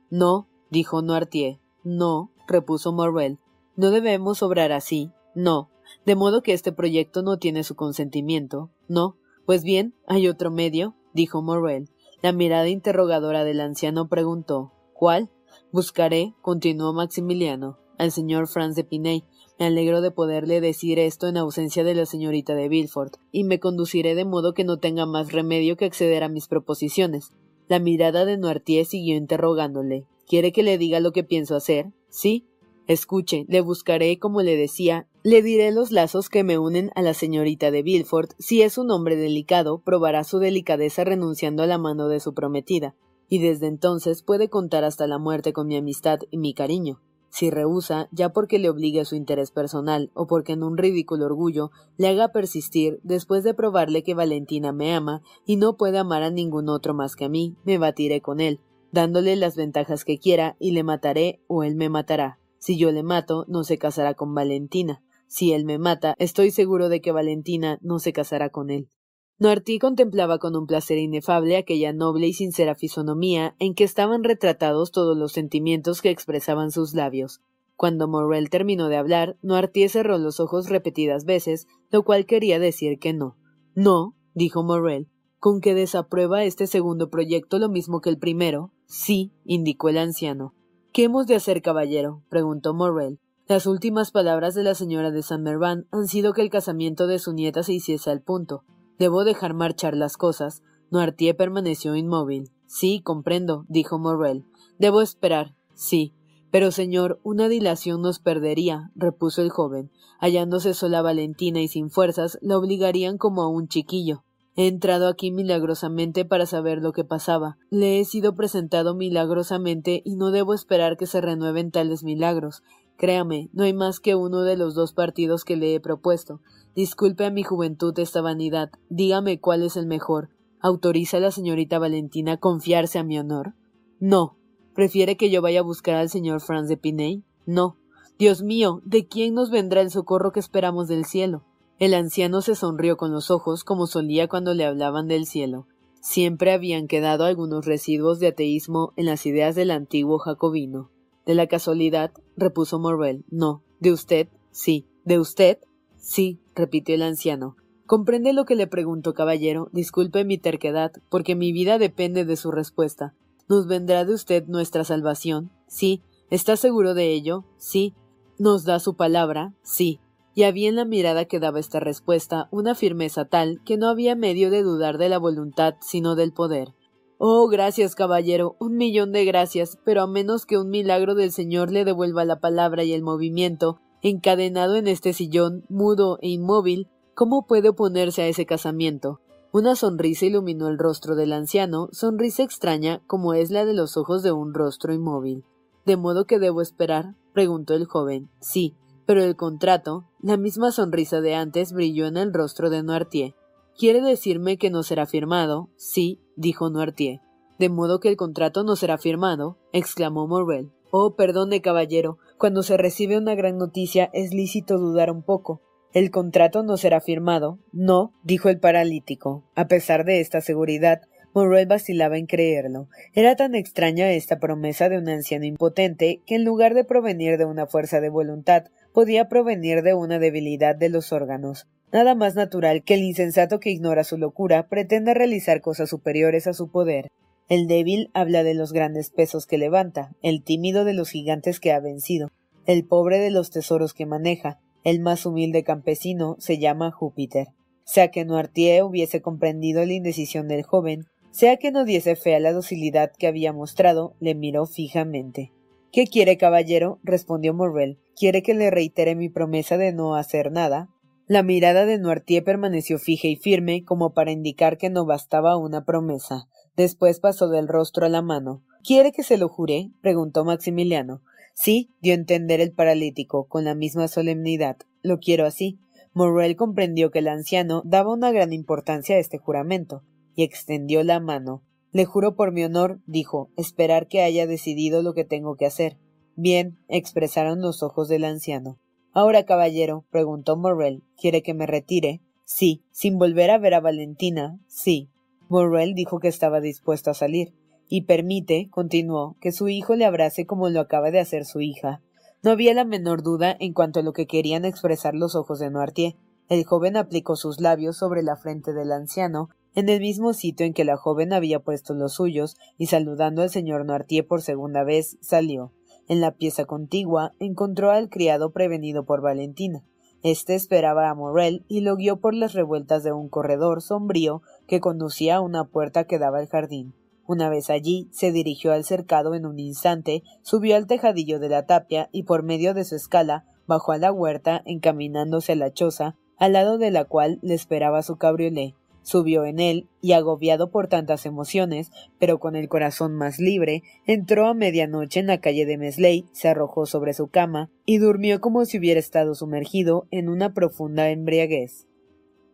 No, dijo Noirtier. No, repuso Morrel. No debemos obrar así. No. De modo que este proyecto no tiene su consentimiento. No. Pues bien, hay otro medio, dijo Morrel. La mirada interrogadora del anciano preguntó ¿Cuál? Buscaré, continuó Maximiliano, al señor Franz de Piney. Me alegro de poderle decir esto en ausencia de la señorita de Villefort, y me conduciré de modo que no tenga más remedio que acceder a mis proposiciones. La mirada de Noirtier siguió interrogándole. ¿Quiere que le diga lo que pienso hacer? Sí. Escuche, le buscaré, como le decía, le diré los lazos que me unen a la señorita de Villefort. Si es un hombre delicado, probará su delicadeza renunciando a la mano de su prometida y desde entonces puede contar hasta la muerte con mi amistad y mi cariño. Si rehúsa, ya porque le obligue a su interés personal o porque en un ridículo orgullo le haga persistir después de probarle que Valentina me ama y no puede amar a ningún otro más que a mí, me batiré con él, dándole las ventajas que quiera y le mataré o él me matará. Si yo le mato, no se casará con Valentina. Si él me mata, estoy seguro de que Valentina no se casará con él. Noirtier contemplaba con un placer inefable aquella noble y sincera fisonomía en que estaban retratados todos los sentimientos que expresaban sus labios. Cuando Morrel terminó de hablar, Noirtier cerró los ojos repetidas veces, lo cual quería decir que no. No, dijo Morrel, con que desaprueba este segundo proyecto lo mismo que el primero. Sí, indicó el anciano. ¿Qué hemos de hacer, caballero? preguntó Morrel. Las últimas palabras de la señora de Saint Mervan han sido que el casamiento de su nieta se hiciese al punto. Debo dejar marchar las cosas. Noirtier permaneció inmóvil. Sí, comprendo, dijo Morrel. Debo esperar. Sí. Pero, señor, una dilación nos perdería, repuso el joven. Hallándose sola Valentina y sin fuerzas, la obligarían como a un chiquillo. He entrado aquí milagrosamente para saber lo que pasaba. Le he sido presentado milagrosamente y no debo esperar que se renueven tales milagros. Créame, no hay más que uno de los dos partidos que le he propuesto. Disculpe a mi juventud esta vanidad. Dígame cuál es el mejor. ¿Autoriza la señorita Valentina confiarse a mi honor? No. ¿Prefiere que yo vaya a buscar al señor Franz de Piney? No. Dios mío, ¿de quién nos vendrá el socorro que esperamos del cielo? El anciano se sonrió con los ojos como solía cuando le hablaban del cielo. Siempre habían quedado algunos residuos de ateísmo en las ideas del antiguo jacobino. De la casualidad, repuso Morrel. No. ¿De usted? Sí. ¿De usted? Sí, repitió el anciano. ¿Comprende lo que le pregunto, caballero? Disculpe mi terquedad, porque mi vida depende de su respuesta. ¿Nos vendrá de usted nuestra salvación? Sí. ¿Está seguro de ello? Sí. ¿Nos da su palabra? Sí. Y había en la mirada que daba esta respuesta una firmeza tal que no había medio de dudar de la voluntad sino del poder. Oh, gracias, caballero, un millón de gracias, pero a menos que un milagro del Señor le devuelva la palabra y el movimiento, encadenado en este sillón, mudo e inmóvil, ¿cómo puede oponerse a ese casamiento? Una sonrisa iluminó el rostro del anciano, sonrisa extraña como es la de los ojos de un rostro inmóvil. ¿De modo que debo esperar? preguntó el joven. Sí, pero el contrato, la misma sonrisa de antes brilló en el rostro de Noirtier. ¿Quiere decirme que no será firmado? Sí, dijo Noirtier. De modo que el contrato no será firmado, exclamó Morrel. Oh, perdone, caballero, cuando se recibe una gran noticia es lícito dudar un poco. El contrato no será firmado. No, dijo el paralítico. A pesar de esta seguridad, Morrel vacilaba en creerlo. Era tan extraña esta promesa de un anciano impotente que en lugar de provenir de una fuerza de voluntad, podía provenir de una debilidad de los órganos. Nada más natural que el insensato que ignora su locura pretenda realizar cosas superiores a su poder. El débil habla de los grandes pesos que levanta, el tímido de los gigantes que ha vencido, el pobre de los tesoros que maneja, el más humilde campesino se llama Júpiter. Sea que Noirtier hubiese comprendido la indecisión del joven, sea que no diese fe a la docilidad que había mostrado, le miró fijamente. ¿Qué quiere, caballero? respondió Morrel. ¿Quiere que le reitere mi promesa de no hacer nada? La mirada de Noirtier permaneció fija y firme, como para indicar que no bastaba una promesa. Después pasó del rostro a la mano. ¿Quiere que se lo jure? preguntó Maximiliano. Sí, dio a entender el paralítico, con la misma solemnidad. Lo quiero así. Morrel comprendió que el anciano daba una gran importancia a este juramento, y extendió la mano. Le juro por mi honor, dijo, esperar que haya decidido lo que tengo que hacer. Bien, expresaron los ojos del anciano. Ahora, caballero, preguntó Morrel, ¿quiere que me retire? Sí, sin volver a ver a Valentina. Sí. Morrel dijo que estaba dispuesto a salir. Y permite, continuó, que su hijo le abrace como lo acaba de hacer su hija. No había la menor duda en cuanto a lo que querían expresar los ojos de Noirtier. El joven aplicó sus labios sobre la frente del anciano en el mismo sitio en que la joven había puesto los suyos, y saludando al señor Noirtier por segunda vez, salió. En la pieza contigua encontró al criado prevenido por Valentina. Este esperaba a Morrel y lo guió por las revueltas de un corredor sombrío que conducía a una puerta que daba al jardín. Una vez allí, se dirigió al cercado en un instante, subió al tejadillo de la tapia y por medio de su escala bajó a la huerta encaminándose a la choza, al lado de la cual le esperaba su cabriolé. Subió en él y, agobiado por tantas emociones, pero con el corazón más libre, entró a medianoche en la calle de Mesley, se arrojó sobre su cama y durmió como si hubiera estado sumergido en una profunda embriaguez.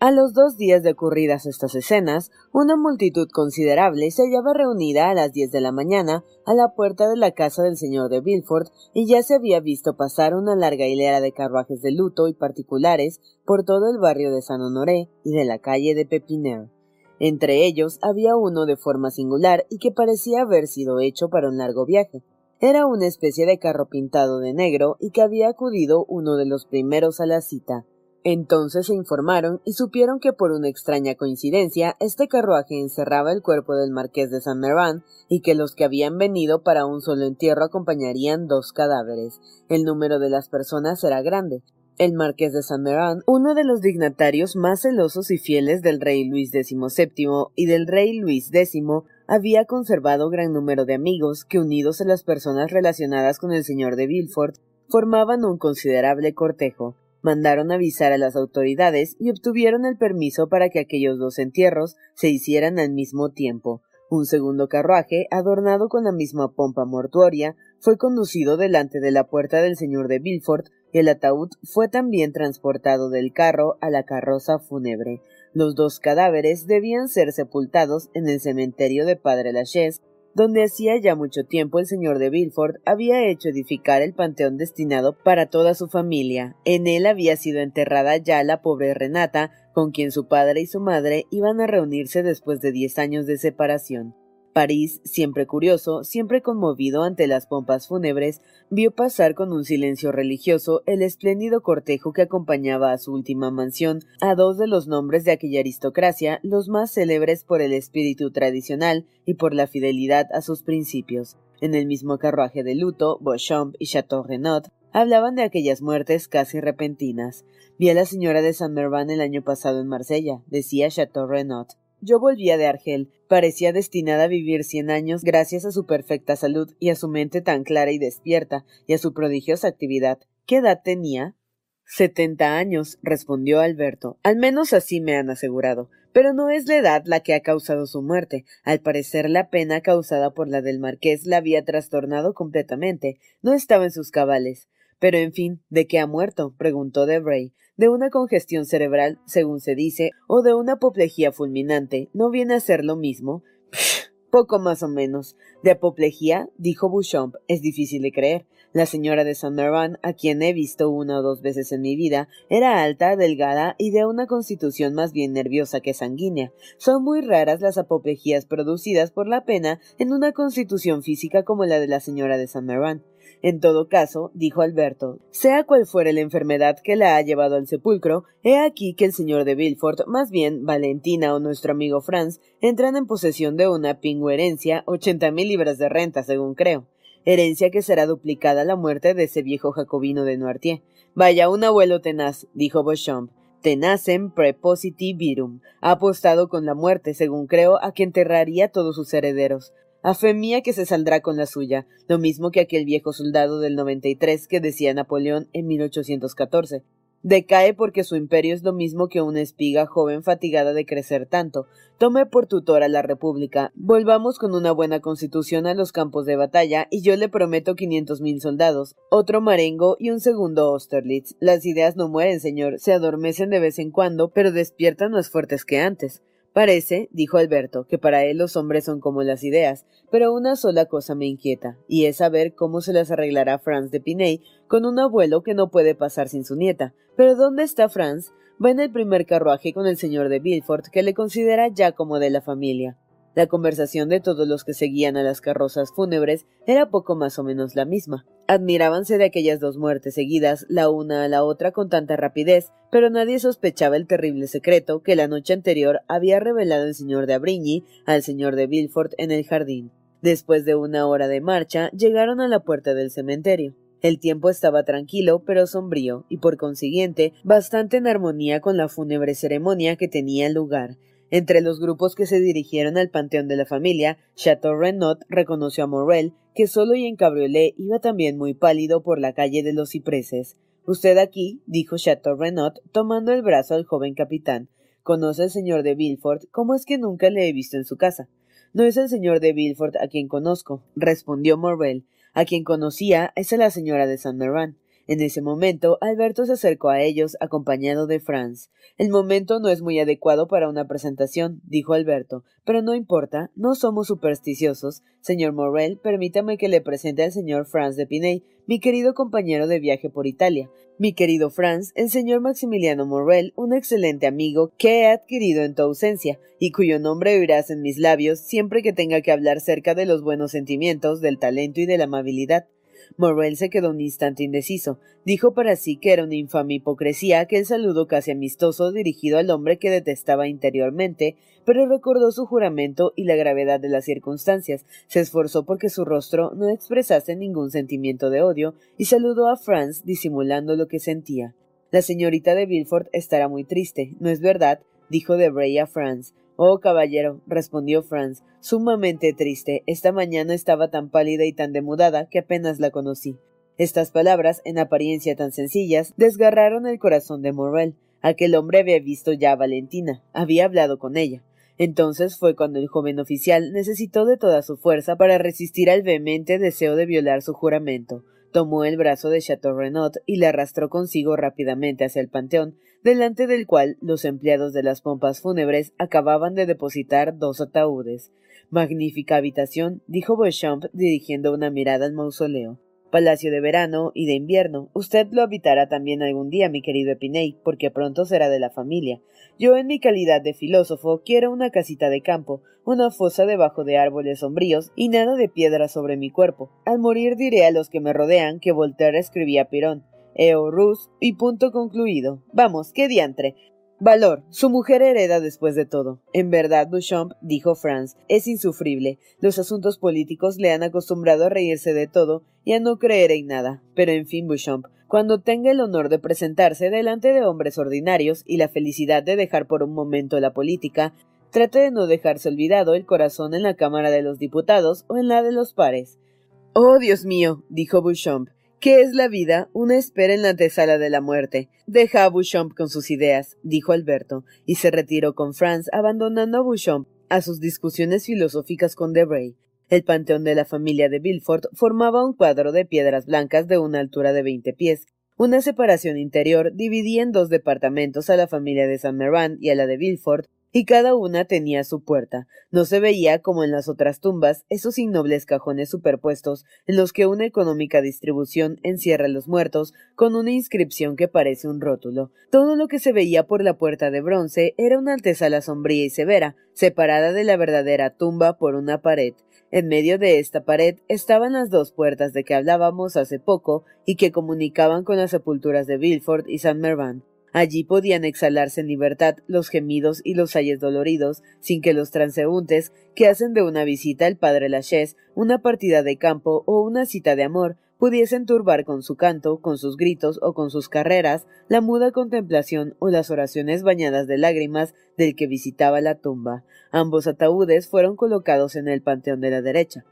A los dos días de ocurridas estas escenas, una multitud considerable se hallaba reunida a las diez de la mañana a la puerta de la casa del señor de Villefort y ya se había visto pasar una larga hilera de carruajes de luto y particulares por todo el barrio de San Honoré y de la calle de Pepineur. Entre ellos había uno de forma singular y que parecía haber sido hecho para un largo viaje. Era una especie de carro pintado de negro y que había acudido uno de los primeros a la cita. Entonces se informaron y supieron que por una extraña coincidencia este carruaje encerraba el cuerpo del marqués de San Mervan y que los que habían venido para un solo entierro acompañarían dos cadáveres. El número de las personas era grande. El marqués de San Mervan, uno de los dignatarios más celosos y fieles del rey Luis XVII y del rey Luis X, había conservado gran número de amigos que, unidos a las personas relacionadas con el señor de Villefort, formaban un considerable cortejo mandaron avisar a las autoridades y obtuvieron el permiso para que aquellos dos entierros se hicieran al mismo tiempo. Un segundo carruaje, adornado con la misma pompa mortuoria, fue conducido delante de la puerta del señor de Villefort y el ataúd fue también transportado del carro a la carroza fúnebre. Los dos cadáveres debían ser sepultados en el cementerio de Padre Lachaise donde hacía ya mucho tiempo el señor de Villefort había hecho edificar el panteón destinado para toda su familia. En él había sido enterrada ya la pobre Renata, con quien su padre y su madre iban a reunirse después de diez años de separación. París, siempre curioso, siempre conmovido ante las pompas fúnebres, vio pasar con un silencio religioso el espléndido cortejo que acompañaba a su última mansión a dos de los nombres de aquella aristocracia, los más célebres por el espíritu tradicional y por la fidelidad a sus principios. En el mismo carruaje de luto, Beauchamp y Chateau Renaud hablaban de aquellas muertes casi repentinas. Vi a la señora de Saint Mervan el año pasado en Marsella, decía Chateau Renaud. Yo volvía de Argel. Parecía destinada a vivir cien años gracias a su perfecta salud y a su mente tan clara y despierta, y a su prodigiosa actividad. ¿Qué edad tenía? Setenta años, respondió Alberto. Al menos así me han asegurado. Pero no es la edad la que ha causado su muerte. Al parecer la pena causada por la del marqués la había trastornado completamente. No estaba en sus cabales. Pero en fin, ¿de qué ha muerto? preguntó Debray de una congestión cerebral, según se dice, o de una apoplejía fulminante, ¿no viene a ser lo mismo? poco más o menos. De apoplejía, dijo Bouchamp, es difícil de creer. La señora de Saint Mervan, a quien he visto una o dos veces en mi vida, era alta, delgada y de una constitución más bien nerviosa que sanguínea. Son muy raras las apoplejías producidas por la pena en una constitución física como la de la señora de Saint. En todo caso, dijo Alberto, sea cual fuere la enfermedad que la ha llevado al sepulcro, he aquí que el señor de Villefort, más bien Valentina o nuestro amigo Franz, entran en posesión de una herencia, ochenta mil libras de renta, según creo. Herencia que será duplicada a la muerte de ese viejo jacobino de Noirtier. Vaya, un abuelo tenaz, dijo Beauchamp. Tenacem prepositi virum. Ha apostado con la muerte, según creo, a que enterraría todos sus herederos. A fe mía que se saldrá con la suya, lo mismo que aquel viejo soldado del 93 que decía Napoleón en 1814. Decae porque su imperio es lo mismo que una espiga joven fatigada de crecer tanto. Tome por tutor a la República. Volvamos con una buena constitución a los campos de batalla y yo le prometo quinientos mil soldados, otro Marengo y un segundo Austerlitz. Las ideas no mueren, señor, se adormecen de vez en cuando, pero despiertan más fuertes que antes. Parece, dijo Alberto, que para él los hombres son como las ideas, pero una sola cosa me inquieta, y es saber cómo se las arreglará Franz de Piney con un abuelo que no puede pasar sin su nieta. Pero ¿dónde está Franz? Va en el primer carruaje con el señor de Villefort, que le considera ya como de la familia. La conversación de todos los que seguían a las carrozas fúnebres era poco más o menos la misma. Admirábanse de aquellas dos muertes seguidas, la una a la otra con tanta rapidez, pero nadie sospechaba el terrible secreto que la noche anterior había revelado el señor de Abrigny al señor de Villefort en el jardín. Después de una hora de marcha, llegaron a la puerta del cementerio. El tiempo estaba tranquilo pero sombrío, y por consiguiente bastante en armonía con la fúnebre ceremonia que tenía lugar. Entre los grupos que se dirigieron al panteón de la familia, Chateau Renaud reconoció a Morrel, que solo y en cabriolé iba también muy pálido por la calle de los cipreses. Usted aquí, dijo Chateau Renaud, tomando el brazo al joven capitán. ¿Conoce al señor de Villefort? ¿Cómo es que nunca le he visto en su casa? No es el señor de Villefort a quien conozco, respondió Morrel. A quien conocía es a la señora de Meran. En ese momento, Alberto se acercó a ellos acompañado de Franz. El momento no es muy adecuado para una presentación, dijo Alberto, pero no importa, no somos supersticiosos. Señor Morel, permítame que le presente al señor Franz de Piney, mi querido compañero de viaje por Italia. Mi querido Franz, el señor Maximiliano Morel, un excelente amigo que he adquirido en tu ausencia, y cuyo nombre oirás en mis labios siempre que tenga que hablar cerca de los buenos sentimientos, del talento y de la amabilidad. Morrel se quedó un instante indeciso. Dijo para sí que era una infame hipocresía aquel saludo casi amistoso dirigido al hombre que detestaba interiormente, pero recordó su juramento y la gravedad de las circunstancias. Se esforzó porque su rostro no expresase ningún sentimiento de odio y saludó a Franz disimulando lo que sentía. La señorita de Villefort estará muy triste, ¿no es verdad? dijo Debray a Franz. Oh, caballero, respondió Franz, sumamente triste. Esta mañana estaba tan pálida y tan demudada que apenas la conocí. Estas palabras, en apariencia tan sencillas, desgarraron el corazón de Morrel. Aquel hombre había visto ya a Valentina, había hablado con ella. Entonces fue cuando el joven oficial necesitó de toda su fuerza para resistir al vehemente deseo de violar su juramento. Tomó el brazo de Chateau Renaud y le arrastró consigo rápidamente hacia el panteón, delante del cual los empleados de las pompas fúnebres acababan de depositar dos ataúdes. Magnífica habitación, dijo Beauchamp dirigiendo una mirada al mausoleo. Palacio de verano y de invierno. Usted lo habitará también algún día, mi querido Epiney, porque pronto será de la familia. Yo, en mi calidad de filósofo, quiero una casita de campo, una fosa debajo de árboles sombríos y nada de piedra sobre mi cuerpo. Al morir diré a los que me rodean que Voltaire escribía Pirón. Eo Rus y punto concluido. Vamos, qué diantre. Valor. Su mujer hereda después de todo. En verdad, Beauchamp, dijo Franz, es insufrible. Los asuntos políticos le han acostumbrado a reírse de todo y a no creer en nada. Pero en fin, Beauchamp, cuando tenga el honor de presentarse delante de hombres ordinarios y la felicidad de dejar por un momento la política, trate de no dejarse olvidado el corazón en la Cámara de los Diputados o en la de los pares. Oh, Dios mío, dijo Beauchamp, ¿Qué es la vida? Una espera en la antesala de la muerte. Deja a Bouchamp con sus ideas, dijo Alberto, y se retiró con Franz, abandonando a Bouchamp a sus discusiones filosóficas con Debray. El panteón de la familia de Villefort formaba un cuadro de piedras blancas de una altura de veinte pies. Una separación interior dividía en dos departamentos a la familia de Saint Meran y a la de Villefort, y cada una tenía su puerta. No se veía, como en las otras tumbas, esos innobles cajones superpuestos en los que una económica distribución encierra a los muertos con una inscripción que parece un rótulo. Todo lo que se veía por la puerta de bronce era una antesala sombría y severa, separada de la verdadera tumba por una pared. En medio de esta pared estaban las dos puertas de que hablábamos hace poco y que comunicaban con las sepulturas de Villefort y Mervan. Allí podían exhalarse en libertad los gemidos y los ayes doloridos, sin que los transeúntes, que hacen de una visita al padre Lachaise, una partida de campo o una cita de amor, pudiesen turbar con su canto, con sus gritos o con sus carreras la muda contemplación o las oraciones bañadas de lágrimas del que visitaba la tumba. Ambos ataúdes fueron colocados en el panteón de la derecha.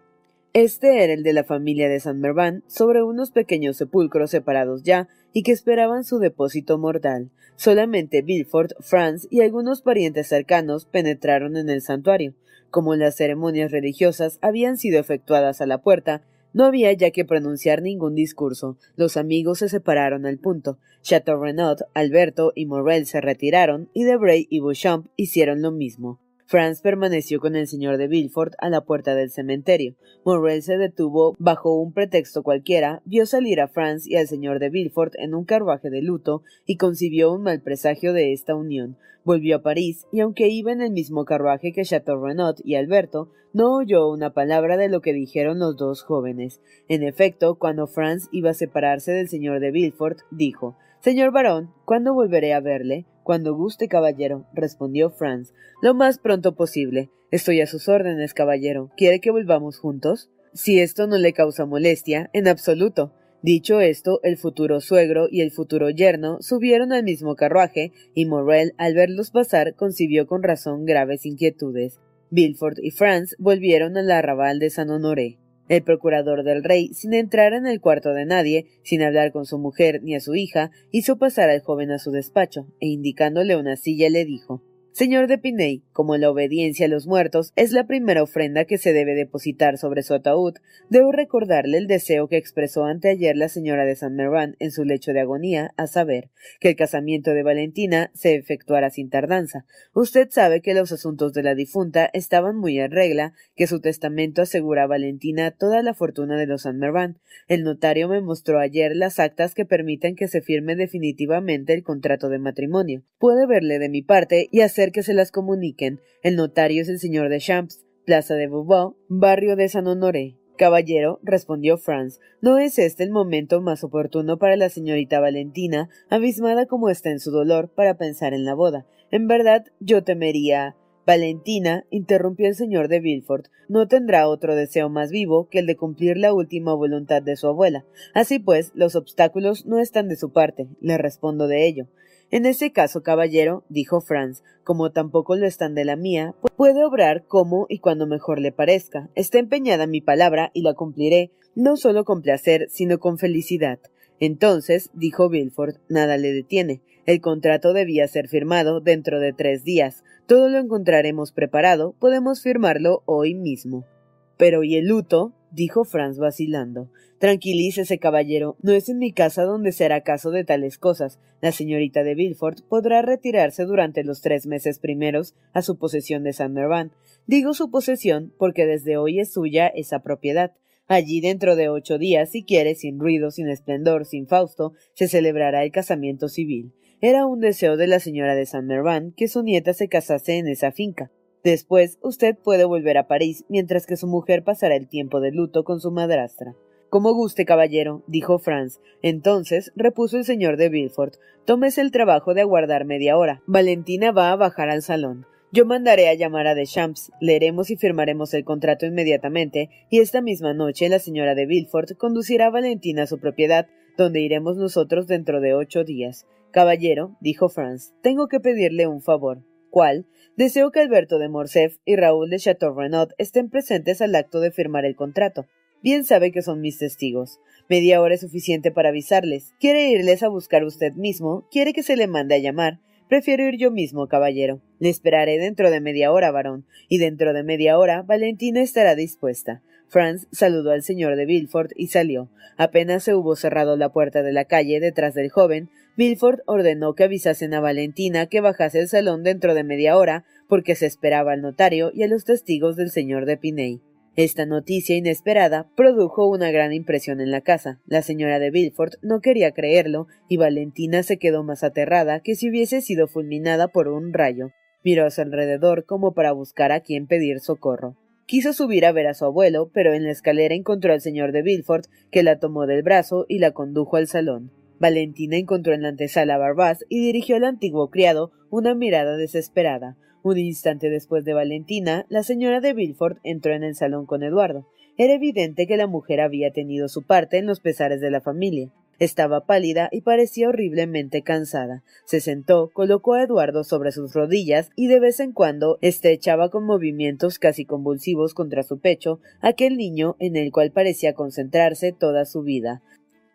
Este era el de la familia de San Merván, sobre unos pequeños sepulcros separados ya y que esperaban su depósito mortal. Solamente Bilford, Franz y algunos parientes cercanos penetraron en el santuario. Como las ceremonias religiosas habían sido efectuadas a la puerta, no había ya que pronunciar ningún discurso. Los amigos se separaron al punto. Chateau Renaud, Alberto y Morel se retiraron y Debray y Beauchamp hicieron lo mismo. Franz permaneció con el señor de Villefort a la puerta del cementerio. Morrel se detuvo bajo un pretexto cualquiera, vio salir a Franz y al señor de Villefort en un carruaje de luto y concibió un mal presagio de esta unión. Volvió a París y aunque iba en el mismo carruaje que Chateau Renaud y Alberto, no oyó una palabra de lo que dijeron los dos jóvenes. En efecto, cuando Franz iba a separarse del señor de Villefort, dijo Señor barón, ¿cuándo volveré a verle? Cuando guste, caballero, respondió Franz. Lo más pronto posible. Estoy a sus órdenes, caballero. ¿Quiere que volvamos juntos? Si esto no le causa molestia, en absoluto. Dicho esto, el futuro suegro y el futuro yerno subieron al mismo carruaje, y Morrel, al verlos pasar, concibió con razón graves inquietudes. Bilford y Franz volvieron al arrabal de San Honoré. El procurador del rey, sin entrar en el cuarto de nadie, sin hablar con su mujer ni a su hija, hizo pasar al joven a su despacho, e indicándole una silla le dijo Señor de Piney, como la obediencia a los muertos es la primera ofrenda que se debe depositar sobre su ataúd, debo recordarle el deseo que expresó anteayer la señora de San Merván en su lecho de agonía, a saber, que el casamiento de Valentina se efectuara sin tardanza. Usted sabe que los asuntos de la difunta estaban muy en regla, que su testamento asegura a Valentina toda la fortuna de los San Merván. El notario me mostró ayer las actas que permiten que se firme definitivamente el contrato de matrimonio. Puede verle de mi parte y hacer que se las comuniquen. El notario es el señor de Champs, Plaza de Beauvau, barrio de San Honoré. Caballero, respondió Franz, ¿no es este el momento más oportuno para la señorita Valentina, abismada como está en su dolor, para pensar en la boda? En verdad, yo temería. Valentina, interrumpió el señor de Villefort, no tendrá otro deseo más vivo que el de cumplir la última voluntad de su abuela. Así pues, los obstáculos no están de su parte, le respondo de ello. En ese caso, caballero, dijo Franz, como tampoco lo están de la mía, puede obrar como y cuando mejor le parezca. Está empeñada mi palabra y la cumpliré, no solo con placer, sino con felicidad. Entonces, dijo Bilford, nada le detiene. El contrato debía ser firmado dentro de tres días. Todo lo encontraremos preparado, podemos firmarlo hoy mismo. Pero ¿y el luto? Dijo Franz vacilando. Tranquilícese, caballero. No es en mi casa donde será caso de tales cosas. La señorita de Villefort podrá retirarse durante los tres meses primeros a su posesión de San Merván. Digo su posesión porque desde hoy es suya esa propiedad. Allí dentro de ocho días, si quiere, sin ruido, sin esplendor, sin Fausto, se celebrará el casamiento civil. Era un deseo de la señora de San Merván que su nieta se casase en esa finca. Después, usted puede volver a París, mientras que su mujer pasará el tiempo de luto con su madrastra. Como guste, caballero, dijo Franz. Entonces, repuso el señor de Villefort, tómese el trabajo de aguardar media hora. Valentina va a bajar al salón. Yo mandaré a llamar a Deschamps, leeremos y firmaremos el contrato inmediatamente, y esta misma noche la señora de Villefort conducirá a Valentina a su propiedad, donde iremos nosotros dentro de ocho días. Caballero, dijo Franz, tengo que pedirle un favor. ¿Cuál? Deseo que Alberto de Morcerf y Raúl de Chateau Renaud estén presentes al acto de firmar el contrato. Bien sabe que son mis testigos. Media hora es suficiente para avisarles. ¿Quiere irles a buscar usted mismo? ¿Quiere que se le mande a llamar? Prefiero ir yo mismo, caballero. Le esperaré dentro de media hora, varón, y dentro de media hora Valentina estará dispuesta. Franz saludó al señor de Villefort y salió. Apenas se hubo cerrado la puerta de la calle detrás del joven, Villefort ordenó que avisasen a Valentina que bajase el salón dentro de media hora, porque se esperaba al notario y a los testigos del señor de Piney. Esta noticia inesperada produjo una gran impresión en la casa. La señora de Villefort no quería creerlo, y Valentina se quedó más aterrada que si hubiese sido fulminada por un rayo. Miró a su alrededor como para buscar a quien pedir socorro. Quiso subir a ver a su abuelo, pero en la escalera encontró al señor de Villefort, que la tomó del brazo y la condujo al salón. Valentina encontró en la antesala a Barbás y dirigió al antiguo criado una mirada desesperada. Un instante después de Valentina, la señora de Villefort entró en el salón con Eduardo. era evidente que la mujer había tenido su parte en los pesares de la familia. Estaba pálida y parecía horriblemente cansada. Se sentó, colocó a Eduardo sobre sus rodillas y de vez en cuando estrechaba con movimientos casi convulsivos contra su pecho aquel niño en el cual parecía concentrarse toda su vida.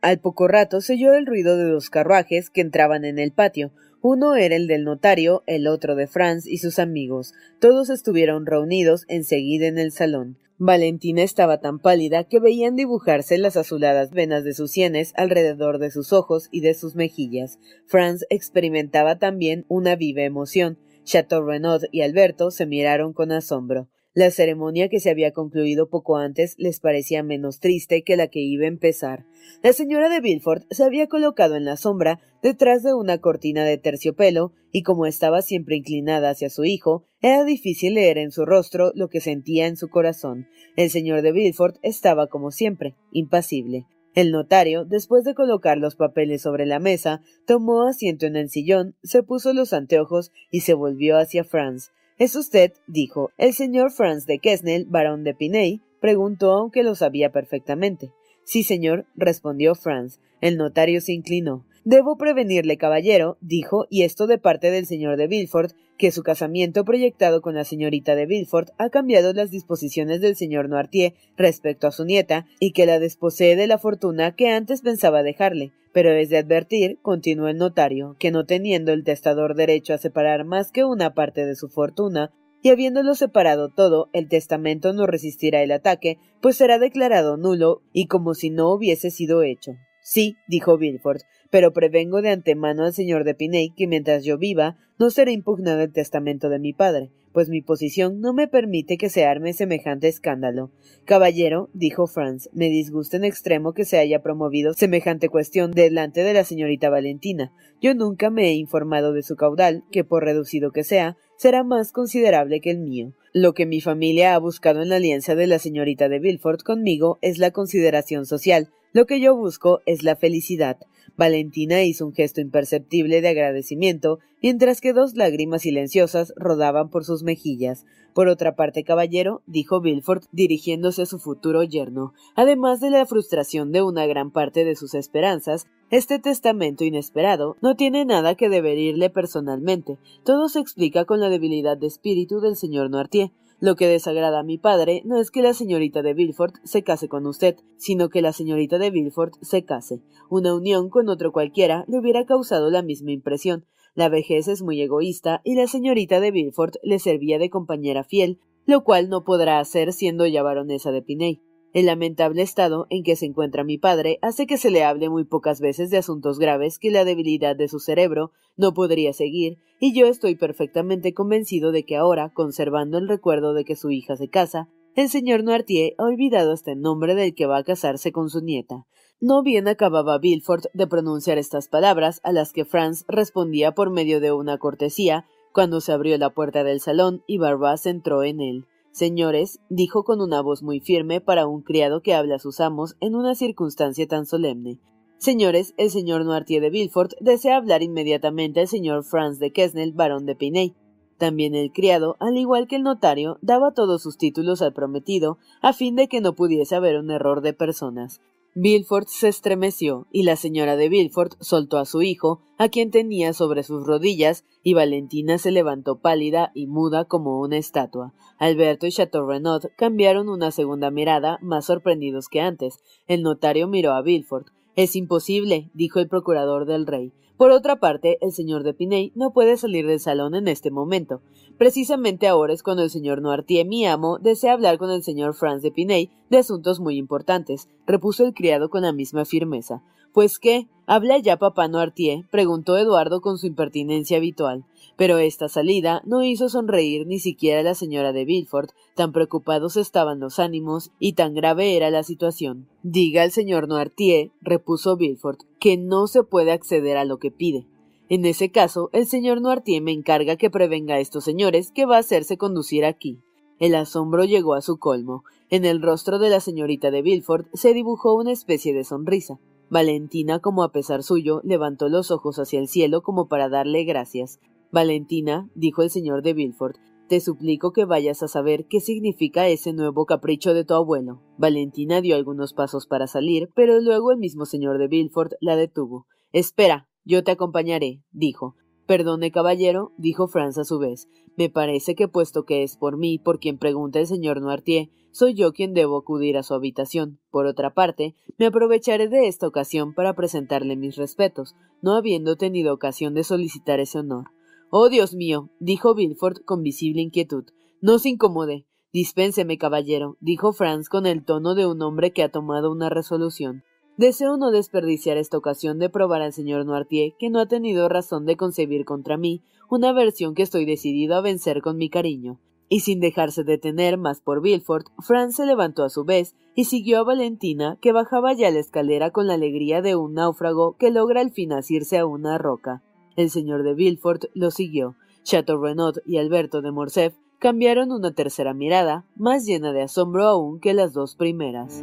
Al poco rato se oyó el ruido de dos carruajes que entraban en el patio. Uno era el del notario, el otro de Franz y sus amigos. Todos estuvieron reunidos enseguida en el salón. Valentina estaba tan pálida que veían dibujarse las azuladas venas de sus sienes alrededor de sus ojos y de sus mejillas. Franz experimentaba también una viva emoción. Chateau Renaud y Alberto se miraron con asombro. La ceremonia que se había concluido poco antes les parecía menos triste que la que iba a empezar. La señora de Villefort se había colocado en la sombra detrás de una cortina de terciopelo, y como estaba siempre inclinada hacia su hijo, era difícil leer en su rostro lo que sentía en su corazón. El señor de Villefort estaba como siempre, impasible. El notario, después de colocar los papeles sobre la mesa, tomó asiento en el sillón, se puso los anteojos y se volvió hacia Franz. ¿Es usted, dijo, el señor Franz de Quesnel, barón de Piney? preguntó, aunque lo sabía perfectamente. Sí, señor, respondió Franz. El notario se inclinó. Debo prevenirle, caballero, dijo, y esto de parte del señor de Villefort, que su casamiento proyectado con la señorita de Villefort ha cambiado las disposiciones del señor Noirtier respecto a su nieta, y que la desposee de la fortuna que antes pensaba dejarle. Pero es de advertir, continuó el notario, que no teniendo el testador derecho a separar más que una parte de su fortuna, y habiéndolo separado todo, el testamento no resistirá el ataque, pues será declarado nulo y como si no hubiese sido hecho. Sí, dijo Villefort, pero prevengo de antemano al señor de Piney que mientras yo viva no será impugnado el testamento de mi padre, pues mi posición no me permite que se arme semejante escándalo. Caballero, dijo Franz, me disgusta en extremo que se haya promovido semejante cuestión delante de la señorita Valentina. Yo nunca me he informado de su caudal, que por reducido que sea, será más considerable que el mío. Lo que mi familia ha buscado en la alianza de la señorita de Villefort conmigo es la consideración social, lo que yo busco es la felicidad. Valentina hizo un gesto imperceptible de agradecimiento, mientras que dos lágrimas silenciosas rodaban por sus mejillas. Por otra parte, caballero, dijo Villefort, dirigiéndose a su futuro yerno, además de la frustración de una gran parte de sus esperanzas, este testamento inesperado no tiene nada que deberirle personalmente. Todo se explica con la debilidad de espíritu del señor Noirtier. Lo que desagrada a mi padre no es que la señorita de Villefort se case con usted, sino que la señorita de Villefort se case. Una unión con otro cualquiera le hubiera causado la misma impresión. La vejez es muy egoísta y la señorita de Villefort le servía de compañera fiel, lo cual no podrá hacer siendo ya baronesa de Piney. El lamentable estado en que se encuentra mi padre hace que se le hable muy pocas veces de asuntos graves que la debilidad de su cerebro no podría seguir, y yo estoy perfectamente convencido de que ahora, conservando el recuerdo de que su hija se casa, el señor Noirtier ha olvidado hasta el nombre del que va a casarse con su nieta. No bien acababa Villefort de pronunciar estas palabras, a las que Franz respondía por medio de una cortesía, cuando se abrió la puerta del salón y Barbás entró en él. Señores, dijo con una voz muy firme para un criado que habla a sus amos en una circunstancia tan solemne. Señores, el señor Noirtier de Villefort desea hablar inmediatamente al señor Franz de Quesnel, barón de Piney. También el criado, al igual que el notario, daba todos sus títulos al prometido, a fin de que no pudiese haber un error de personas. Villefort se estremeció, y la señora de Villefort soltó a su hijo, a quien tenía sobre sus rodillas, y Valentina se levantó pálida y muda como una estatua. Alberto y Chateau Renaud cambiaron una segunda mirada, más sorprendidos que antes. El notario miró a Villefort. Es imposible, dijo el procurador del rey. Por otra parte, el señor de Piney no puede salir del salón en este momento. Precisamente ahora es cuando el señor Noirtier, mi amo, desea hablar con el señor Franz de Piney de asuntos muy importantes, repuso el criado con la misma firmeza. Pues qué, habla ya papá Noirtier, preguntó Eduardo con su impertinencia habitual. Pero esta salida no hizo sonreír ni siquiera a la señora de Villefort, tan preocupados estaban los ánimos y tan grave era la situación. Diga el señor Noirtier, repuso Villefort, que no se puede acceder a lo que pide. En ese caso, el señor Noirtier me encarga que prevenga a estos señores que va a hacerse conducir aquí. El asombro llegó a su colmo. En el rostro de la señorita de Villefort se dibujó una especie de sonrisa. Valentina, como a pesar suyo, levantó los ojos hacia el cielo como para darle gracias. Valentina, dijo el señor de Villefort, Te suplico que vayas a saber qué significa ese nuevo capricho de tu abuelo. Valentina dio algunos pasos para salir, pero luego el mismo señor de Villefort la detuvo. Espera, yo te acompañaré, dijo. Perdone, caballero, dijo Franz a su vez. Me parece que puesto que es por mí por quien pregunta el señor Noirtier, soy yo quien debo acudir a su habitación. Por otra parte, me aprovecharé de esta ocasión para presentarle mis respetos, no habiendo tenido ocasión de solicitar ese honor. Oh, Dios mío, dijo Villefort con visible inquietud. No se incomode. Dispénseme, caballero, dijo Franz con el tono de un hombre que ha tomado una resolución. Deseo no desperdiciar esta ocasión de probar al señor Noirtier que no ha tenido razón de concebir contra mí una versión que estoy decidido a vencer con mi cariño. Y sin dejarse detener más por Villefort, Franz se levantó a su vez y siguió a Valentina, que bajaba ya la escalera con la alegría de un náufrago que logra al fin asirse a una roca. El señor de Villefort lo siguió. Chateau Renaud y Alberto de Morcerf cambiaron una tercera mirada, más llena de asombro aún que las dos primeras.